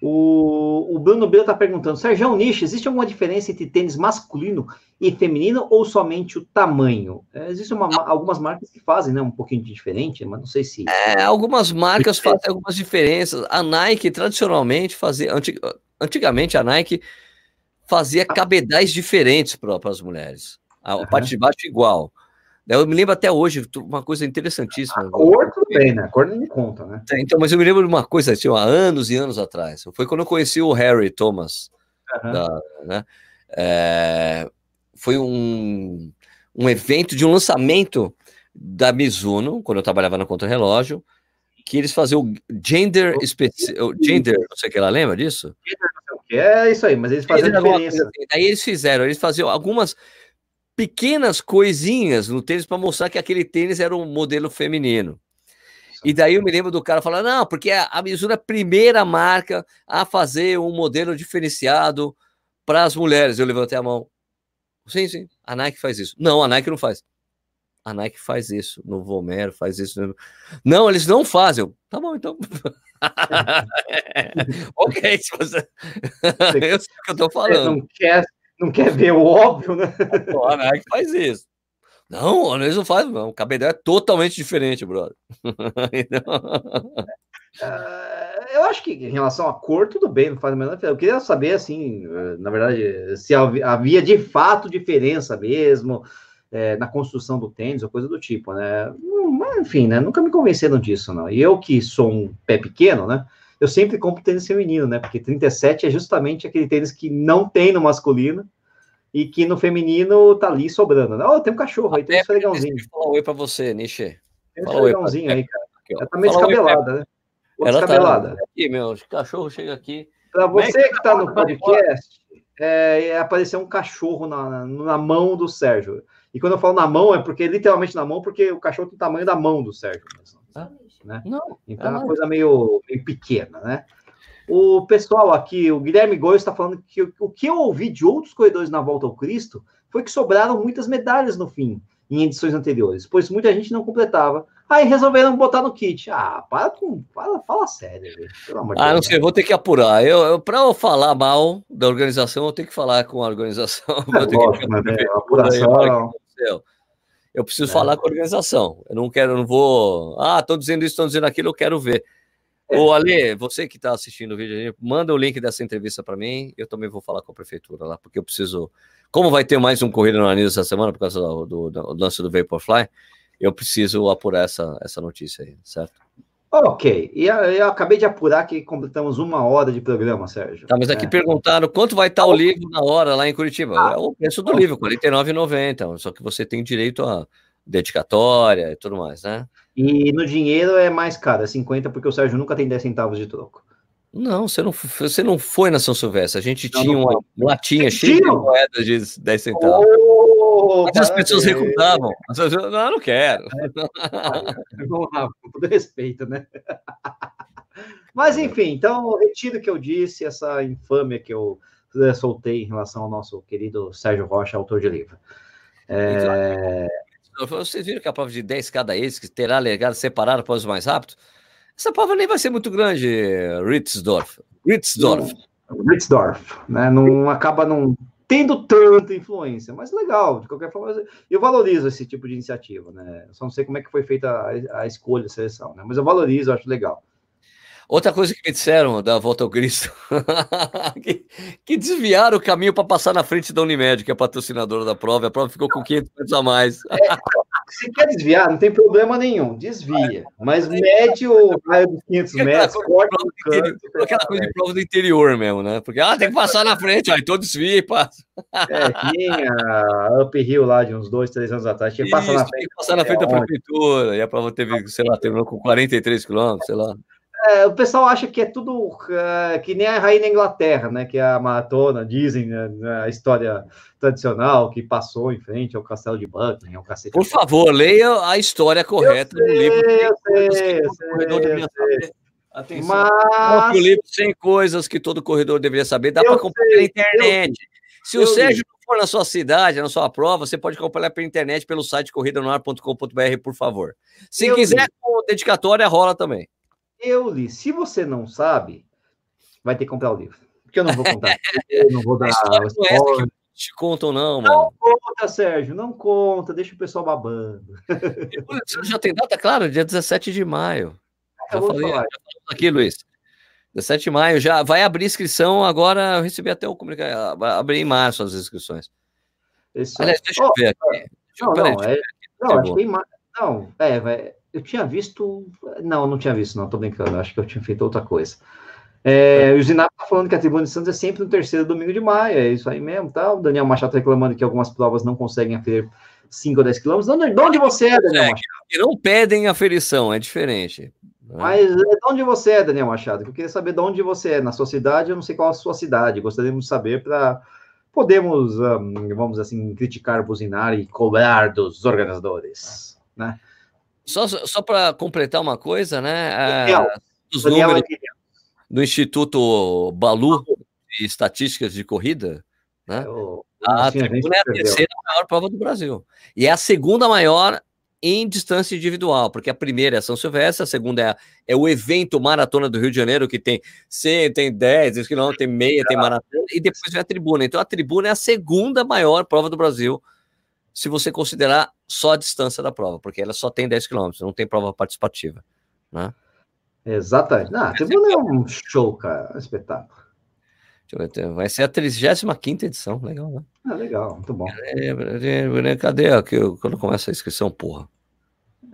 O, o Bruno Belo está perguntando, Sérgio Nish, existe alguma diferença entre tênis masculino e feminino ou somente o tamanho? É, Existem algumas marcas que fazem, né, um pouquinho de diferente, mas não sei se... É, algumas marcas fazem algumas diferenças. A Nike, tradicionalmente, fazia... Antig, antigamente, a Nike fazia cabedais diferentes para as mulheres. A, uhum. parte de baixo igual. Eu me lembro até hoje, uma coisa interessantíssima. A cor tudo bem, né? A cor nem conta, né? É, então, mas eu me lembro de uma coisa, assim, há anos e anos atrás. Foi quando eu conheci o Harry Thomas. Uhum. Da, né? é, foi um, um evento de um lançamento da Mizuno, quando eu trabalhava na Contra-Relógio, que eles faziam o gender específico, gender, não sei o que ela lembra disso? É isso aí, mas eles faziam diferença. Assim. Aí eles fizeram, eles faziam algumas pequenas coisinhas no tênis para mostrar que aquele tênis era um modelo feminino. E daí eu me lembro do cara falando, não, porque a Mizuno é a primeira marca a fazer um modelo diferenciado para as mulheres. Eu levantei a mão. Sim, sim, a Nike faz isso. Não, a Nike não faz. A Nike faz isso, no Vomero faz isso. Não, eles não fazem. Eu, tá bom, então. ok, se você. eu sei o que eu tô falando. Não quer não quer ver o óbvio, né? A Nike faz isso. Não, o Nunes não faz, não. O cabedal é totalmente diferente, brother. então... Uh, eu acho que em relação à cor, tudo bem, não faz a menor. Eu queria saber, assim, na verdade, se havia de fato diferença mesmo é, na construção do tênis ou coisa do tipo, né? Mas, enfim, né? Nunca me convenceram disso, não. E eu que sou um pé pequeno, né? Eu sempre compro tênis feminino, né? Porque 37 é justamente aquele tênis que não tem no masculino e que no feminino tá ali sobrando. Né? Oh, tem um cachorro aí, tem um esfregãozinho. Fala oi pra você, Nishi. Tem um esfregãozinho aí, cara. Ela tá meio descabelada, né? Ela tá descabelada. Tá aqui, meu, cachorro chega aqui. Para você que tá no podcast, é, é apareceu um cachorro na, na mão do Sérgio. E quando eu falo na mão, é porque literalmente na mão, porque o cachorro tem o tamanho da mão do Sérgio. Mesmo, né? Não, então é uma coisa meio, meio pequena, né? O pessoal aqui, o Guilherme Gomes está falando que o que eu ouvi de outros corredores na volta ao Cristo foi que sobraram muitas medalhas no fim, em edições anteriores, pois muita gente não completava. Aí resolveram botar no kit. Ah, para com. Para, fala sério, Pelo amor ah, Deus. não sei, vou ter que apurar. Eu, eu, para eu falar mal da organização, eu tenho que falar com a organização. É, lógico, mas, é, apuração. Eu preciso é. falar com a organização. Eu não quero, eu não vou. Ah, estão dizendo isso, estão dizendo aquilo, eu quero ver. É. Ô, Ale, você que está assistindo o vídeo, manda o link dessa entrevista para mim. Eu também vou falar com a prefeitura lá, porque eu preciso. Como vai ter mais um corrida no Anis essa semana por causa do, do, do lance do Vaporfly, eu preciso apurar essa, essa notícia aí, certo? Ok, e eu, acabei de apurar que completamos uma hora de programa, Sérgio. Tá, mas aqui é. perguntaram quanto vai estar o livro na hora lá em Curitiba. Ah, é o preço do livro, R$ 49,90. Só que você tem direito a dedicatória e tudo mais, né? E no dinheiro é mais caro, é 50, porque o Sérgio nunca tem 10 centavos de troco. Não, você não, você não foi na São Silvestre. A gente não, tinha não uma latinha cheia de moedas de 10 centavos. Mas as pessoas recutavam. Não, não quero. Vamos lá, com todo respeito, né? Mas, enfim, então, retiro o que eu disse, essa infâmia que eu eh, soltei em relação ao nosso querido Sérgio Rocha, autor de livro. É... Vocês viram que a prova de 10 cada ex, que terá legado separado após os mais rápidos? Essa prova nem vai ser muito grande, Ritzdorf. Ritzdorf. Ritzdorf, né? Não acaba não tendo tanta influência, mas legal, de qualquer forma, eu valorizo esse tipo de iniciativa, né? Eu só não sei como é que foi feita a, a escolha, a seleção, né? Mas eu valorizo, eu acho legal. Outra coisa que me disseram da volta ao Cristo, que, que, desviaram o caminho para passar na frente da Unimed, que é patrocinadora da prova, a prova ficou com 500 metros a mais. É, se quer desviar, não tem problema nenhum, desvia. Mas mede o raio dos 500 metros, corta o canto. Aquela coisa de prova do interior mesmo, né? Porque, ah, tem que passar na frente, aí todo desvia e passa. É, tinha uphill lá de uns dois, três anos atrás, tinha que passar na frente. Tinha que passar na frente da prefeitura, e a prova teve, sei lá, terminou com 43 quilômetros, sei lá. É, o pessoal acha que é tudo uh, que nem a rainha Inglaterra, né? Que é a maratona, dizem né, a história tradicional que passou em frente ao castelo de Buckingham, ao cacete. Por favor, leia a história correta do livro. Eu sei, eu sei, eu sei. Atenção. Mas... O livro sem coisas que todo corredor deveria saber, dá para comprar pela internet. Eu... Se o Sérgio não for na sua cidade, na sua prova, você pode comprar pela internet pelo site corridanoar.com.br, por favor. Se eu quiser, com dedicatória, rola também. Eu li. Se você não sabe, vai ter que comprar o livro. Porque eu não vou contar. eu não vou dar. Não é te contam, não, mano. Não conta, Sérgio, não conta, deixa o pessoal babando. Já tem data, claro, dia 17 de maio. Já falei, já aqui, Luiz. 17 de maio, já vai abrir inscrição. Agora eu recebi até o comunicado. Vai abrir em março as inscrições. Isso. Aliás, deixa oh, eu ver aqui. Deixa não, eu, não, é, não, acho que em março. Não, é, vai, eu tinha visto. Não, não tinha visto, não, tô brincando. Acho que eu tinha feito outra coisa. É, o Zinato tá falando que a Tribuna de Santos é sempre no terceiro domingo de maio, é isso aí mesmo, tá? O Daniel Machado tá reclamando que algumas provas não conseguem aferir 5 ou 10 quilômetros. De onde você é, Daniel Machado? Que não pedem aferição, é diferente. Né? Mas é, de onde você é, Daniel Machado? Eu queria saber de onde você é. Na sua cidade, eu não sei qual a sua cidade. Gostaríamos de saber para podemos, um, vamos assim, criticar, buzinar e cobrar dos organizadores, né? Só, só para completar uma coisa, né? É, os números do Instituto Balu de Estatísticas de Corrida, né? a tribuna é a terceira maior prova do Brasil. E é a segunda maior em distância individual, porque a primeira é São Silvestre, a segunda é, é o evento Maratona do Rio de Janeiro, que tem 100, tem 10, 10 quilômetros, tem meia, tem maratona, e depois vem a tribuna. Então a tribuna é a segunda maior prova do Brasil se você considerar só a distância da prova, porque ela só tem 10 km, não tem prova participativa. Né? Exatamente. Não, a tribuna é um show, cara, é um espetáculo. Vai ser a 35 edição, legal, né? Ah, legal, muito bom. Cadê aqui, quando começa a inscrição, porra?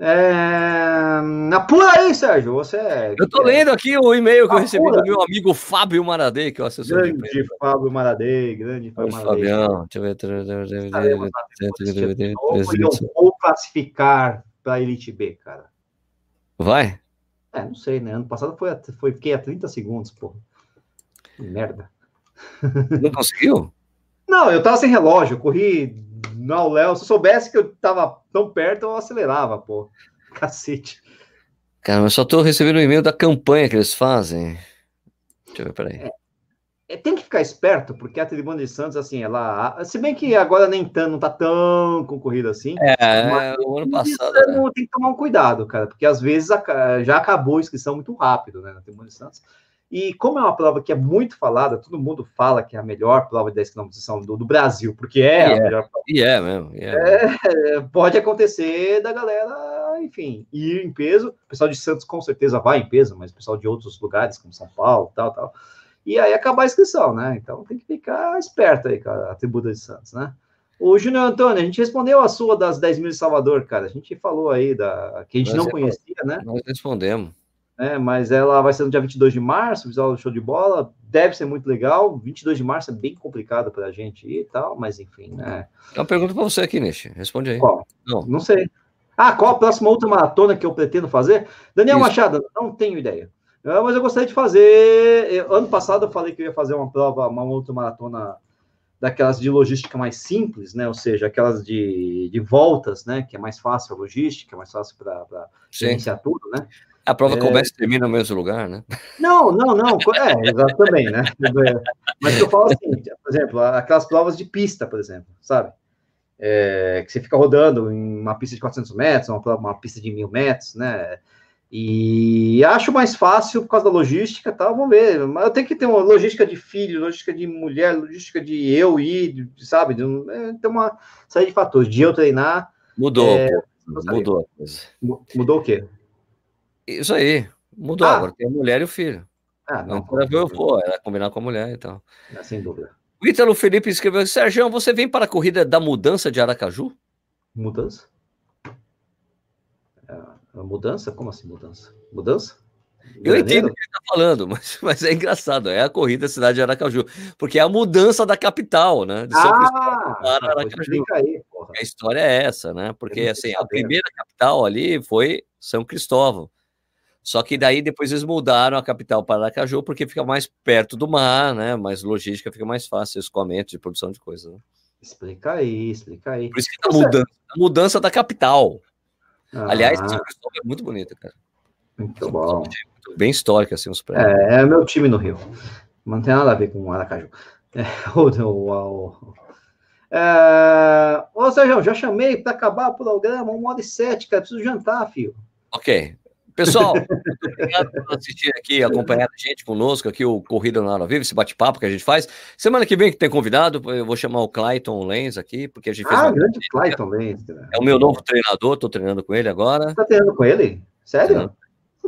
É... Apura aí, Sérgio. Você é... Eu tô lendo aqui o e-mail que Apura. eu recebi do meu amigo Fábio Maradei, que é o assessor grande de Fábio Maradei, grande Fábio Maradei. Fabião, deixa eu ver. Eu vou classificar para Elite B, cara. Vai? É, não sei, né? Ano passado foi, foi fiquei a 30 segundos, pô. Merda. Não conseguiu? Não, eu tava sem relógio, eu corri não, Léo, se eu soubesse que eu tava tão perto, eu acelerava, pô. Cacete. Cara, mas só tô recebendo um e-mail da campanha que eles fazem. Deixa eu ver, peraí. É, é, tem que ficar esperto, porque a Tribuna de Santos, assim, ela. Se bem que agora nem tanto, não tá tão concorrido assim. É, o ano passado. Né? Tem que tomar um cuidado, cara, porque às vezes já acabou a inscrição muito rápido, né, na Tribuna de Santos. E como é uma prova que é muito falada, todo mundo fala que é a melhor prova de 10 km do, do Brasil, porque é e a é, melhor prova. E é mesmo. É, é, pode acontecer da galera, enfim, ir em peso. O pessoal de Santos com certeza vai em peso, mas o pessoal de outros lugares, como São Paulo, tal, tal. E aí acabar a inscrição, né? Então tem que ficar esperto aí com a tributa de Santos, né? O Júnior Antônio, a gente respondeu a sua das 10 mil de Salvador, cara. A gente falou aí da que a gente nós não conhecia, né? Nós respondemos né? Mas ela vai ser no dia 22 de março, visual show de bola, deve ser muito legal. 22 de março é bem complicado para a gente ir e tal, mas enfim, né? Uma pergunta para você aqui, Nish. Responde aí. Qual? Não. não sei. Ah, qual a próxima outra maratona que eu pretendo fazer? Daniel Isso. Machado, não tenho ideia. Ah, mas eu gostaria de fazer. Ano passado eu falei que eu ia fazer uma prova, uma outra maratona daquelas de logística mais simples, né? Ou seja, aquelas de, de voltas, né? Que é mais fácil a logística, é mais fácil para iniciar tudo, né? A prova é... começa e termina no mesmo lugar, né? Não, não, não. É, exatamente, né? Mas eu falo assim, por exemplo, aquelas provas de pista, por exemplo, sabe? É, que você fica rodando em uma pista de 400 metros, uma, uma pista de mil metros, né? E acho mais fácil por causa da logística, tá? Vamos ver. Mas eu tenho que ter uma logística de filho, logística de mulher, logística de eu ir, sabe? É, tem uma série de fatores. De eu treinar. Mudou, é, mudou. Mudou o quê? Isso aí. Mudou ah. agora. Tem a mulher e o filho. Ah, não. Era eu for, era combinar com a mulher e tal. É, sem dúvida. O Ítalo Felipe escreveu: Sérgio, você vem para a corrida da mudança de Aracaju? Mudança? É, mudança? Como assim mudança? Mudança? Eu entendo o que ele está falando, mas, mas é engraçado. É a corrida da cidade de Aracaju, porque é a mudança da capital, né? De São ah, para Aracaju. Aí, a história é essa, né? Porque assim, a primeira capital ali foi São Cristóvão. Só que daí depois eles mudaram a capital para Aracaju porque fica mais perto do mar, né? Mais logística, fica mais fácil escoamento de produção de coisas. Né? Explica aí, explica aí. Por isso que tá mudança, a mudança da capital. Ah. Aliás, Cristóvão é muito bonito, cara. Muito bom. Bem histórico, assim, os prédios. É, é meu time no Rio. Não tem nada a ver com o Aracaju. É, o, o, o, é, ô, Sérgio, já chamei para acabar o programa, uma hora e sete, cara. Preciso jantar, filho. Ok. Pessoal, obrigado por assistir aqui, acompanhar a gente conosco aqui, o Corrida na Hora Viva, esse bate-papo que a gente faz. Semana que vem que tem convidado, eu vou chamar o Clayton Lenz aqui, porque a gente fez. Ah, grande Clayton Lenz. É o meu novo treinador, estou treinando com ele agora. Você está treinando com ele? Sério?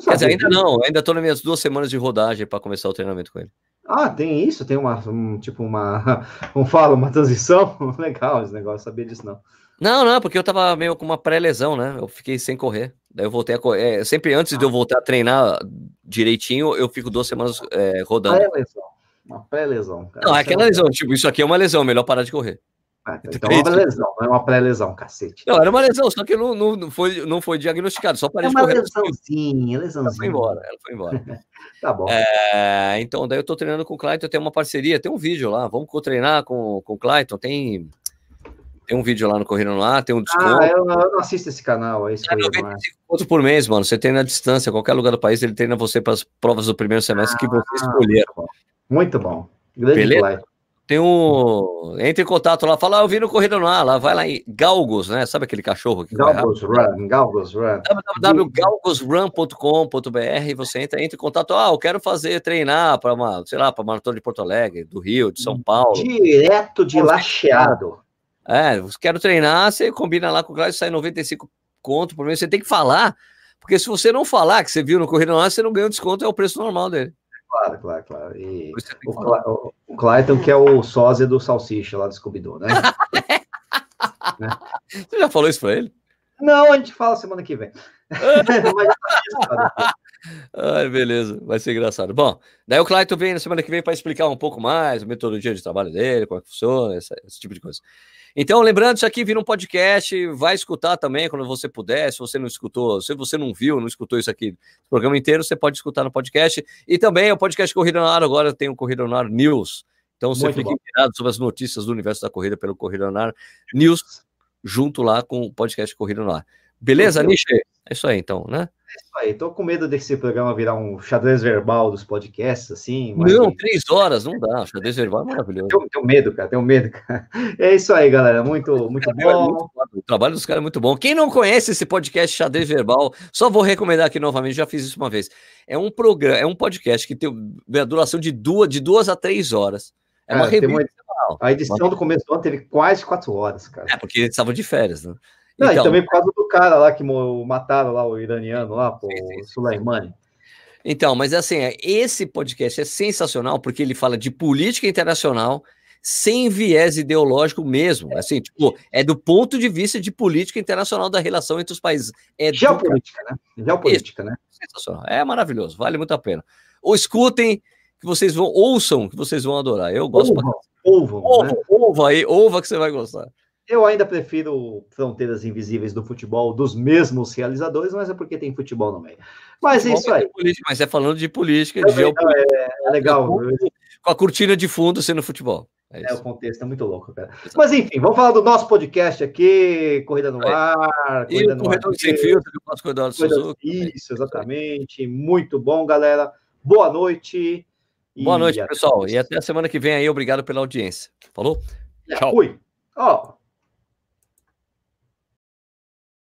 Quer dizer, ainda não, ainda estou nas minhas duas semanas de rodagem para começar o treinamento com ele. Ah, tem isso? Tem uma, um, tipo uma, como fala, uma transição? Legal esse negócio, sabia disso não. Não, não, porque eu tava meio com uma pré-lesão, né? Eu fiquei sem correr. Daí eu voltei a correr. É, sempre antes ah. de eu voltar a treinar direitinho, eu fico duas semanas é, rodando. Pré-lesão. Uma pré-lesão. Não, é aquela lesão, tipo, isso aqui é uma lesão, melhor parar de correr. Ah, então é uma lesão, não é uma pré-lesão, cacete. Não, era uma lesão, só que não, não, foi, não foi diagnosticado, só parei é de correr. lesãozinha, lesãozinha. Ela foi embora, ela foi embora. tá bom. É, então, daí eu tô treinando com o Clayton, tem uma parceria, tem um vídeo lá, vamos treinar com, com o Clayton, tem tem um vídeo lá no Correndo Lá, tem um desconto. Ah, eu, não assisto esse canal. Esse é 95 por mês, mano. Você tem na distância, qualquer lugar do país, ele treina você para as provas do primeiro semestre ah, que você escolher. Muito bom. Grande Beleza? Tem um. Entre em contato lá, fala, ah, eu vi no Corrida no Ar, lá, vai lá em Galgos, né? Sabe aquele cachorro que Galgos Run, Galgos Run. www.galgosrun.com.br, você entra, entra em contato, ah, eu quero fazer, treinar para uma, sei lá, para maratona de Porto Alegre, do Rio, de São Paulo. Direto de Lacheado. É, quero treinar, você combina lá com o Cláudio, sai 95 conto por mês. Você tem que falar, porque se você não falar que você viu no Corrida Online, você não ganha o desconto, é o preço normal dele. Claro, claro, claro. E o, Cla o, Clayton, que é o sósia do Salsicha lá do Scooby-Doo, né? né? Você já falou isso pra ele? Não, a gente fala semana que vem. Ai, beleza, vai ser engraçado. Bom, daí o Clayton vem na semana que vem para explicar um pouco mais a metodologia de trabalho dele, como é que funciona, esse tipo de coisa. Então, lembrando, isso aqui vira um podcast, vai escutar também quando você puder. Se você não escutou, se você não viu, não escutou isso aqui, o programa inteiro, você pode escutar no podcast. E também o podcast Corrida no Ar, agora tem o Corrida no Ar News. Então, você fique inteirado sobre as notícias do universo da corrida pelo Corrida no Ar News, junto lá com o podcast Corrida no Ar. Beleza, Nishi? É isso aí, então, né? É isso aí, tô com medo desse programa virar um xadrez verbal dos podcasts, assim. Não, três horas, não dá. Xadrez verbal é maravilhoso. Tenho, tenho, medo, cara, tenho medo, cara. É isso aí, galera. Muito, muito é, bom. Muito, o trabalho dos caras é muito bom. Quem não conhece esse podcast Xadrez Verbal, só vou recomendar aqui novamente, já fiz isso uma vez. É um programa, é um podcast que tem a duração de duas, de duas a três horas. É uma revista. Uma, a edição do começo do ano teve quase quatro horas, cara. É, porque eles estavam de férias, né? Não, então, e também por causa do cara lá que mataram lá o iraniano lá, pô, o Soleimani. Então, mas assim, é, esse podcast é sensacional porque ele fala de política internacional sem viés ideológico mesmo. Assim, tipo, é do ponto de vista de política internacional da relação entre os países. É Geopolítica, do... né? Geopolítica, Isso. né? Sensacional. É maravilhoso, vale muito a pena. Ou escutem, que vocês vão, ouçam, que vocês vão adorar. Eu gosto. Ouvam, ouvam, ouva, né? ouva aí, ouva que você vai gostar. Eu ainda prefiro Fronteiras Invisíveis do Futebol dos mesmos realizadores, mas é porque tem futebol no meio. Mas é isso aí. Política, mas é falando de política, de geopolítica. É, é legal. Com a cortina de fundo sendo futebol. É, é, o contexto é muito louco, cara. Exato. Mas enfim, vamos falar do nosso podcast aqui, Corrida no Ar. E Corrida no Corredor Sem Filtro, do nosso Corredor Suzuki. Isso, exatamente. Muito bom, galera. Boa noite. Boa noite, pessoal. E até a semana que vem aí. Obrigado pela audiência. Falou? Tchau. Fui. Ó.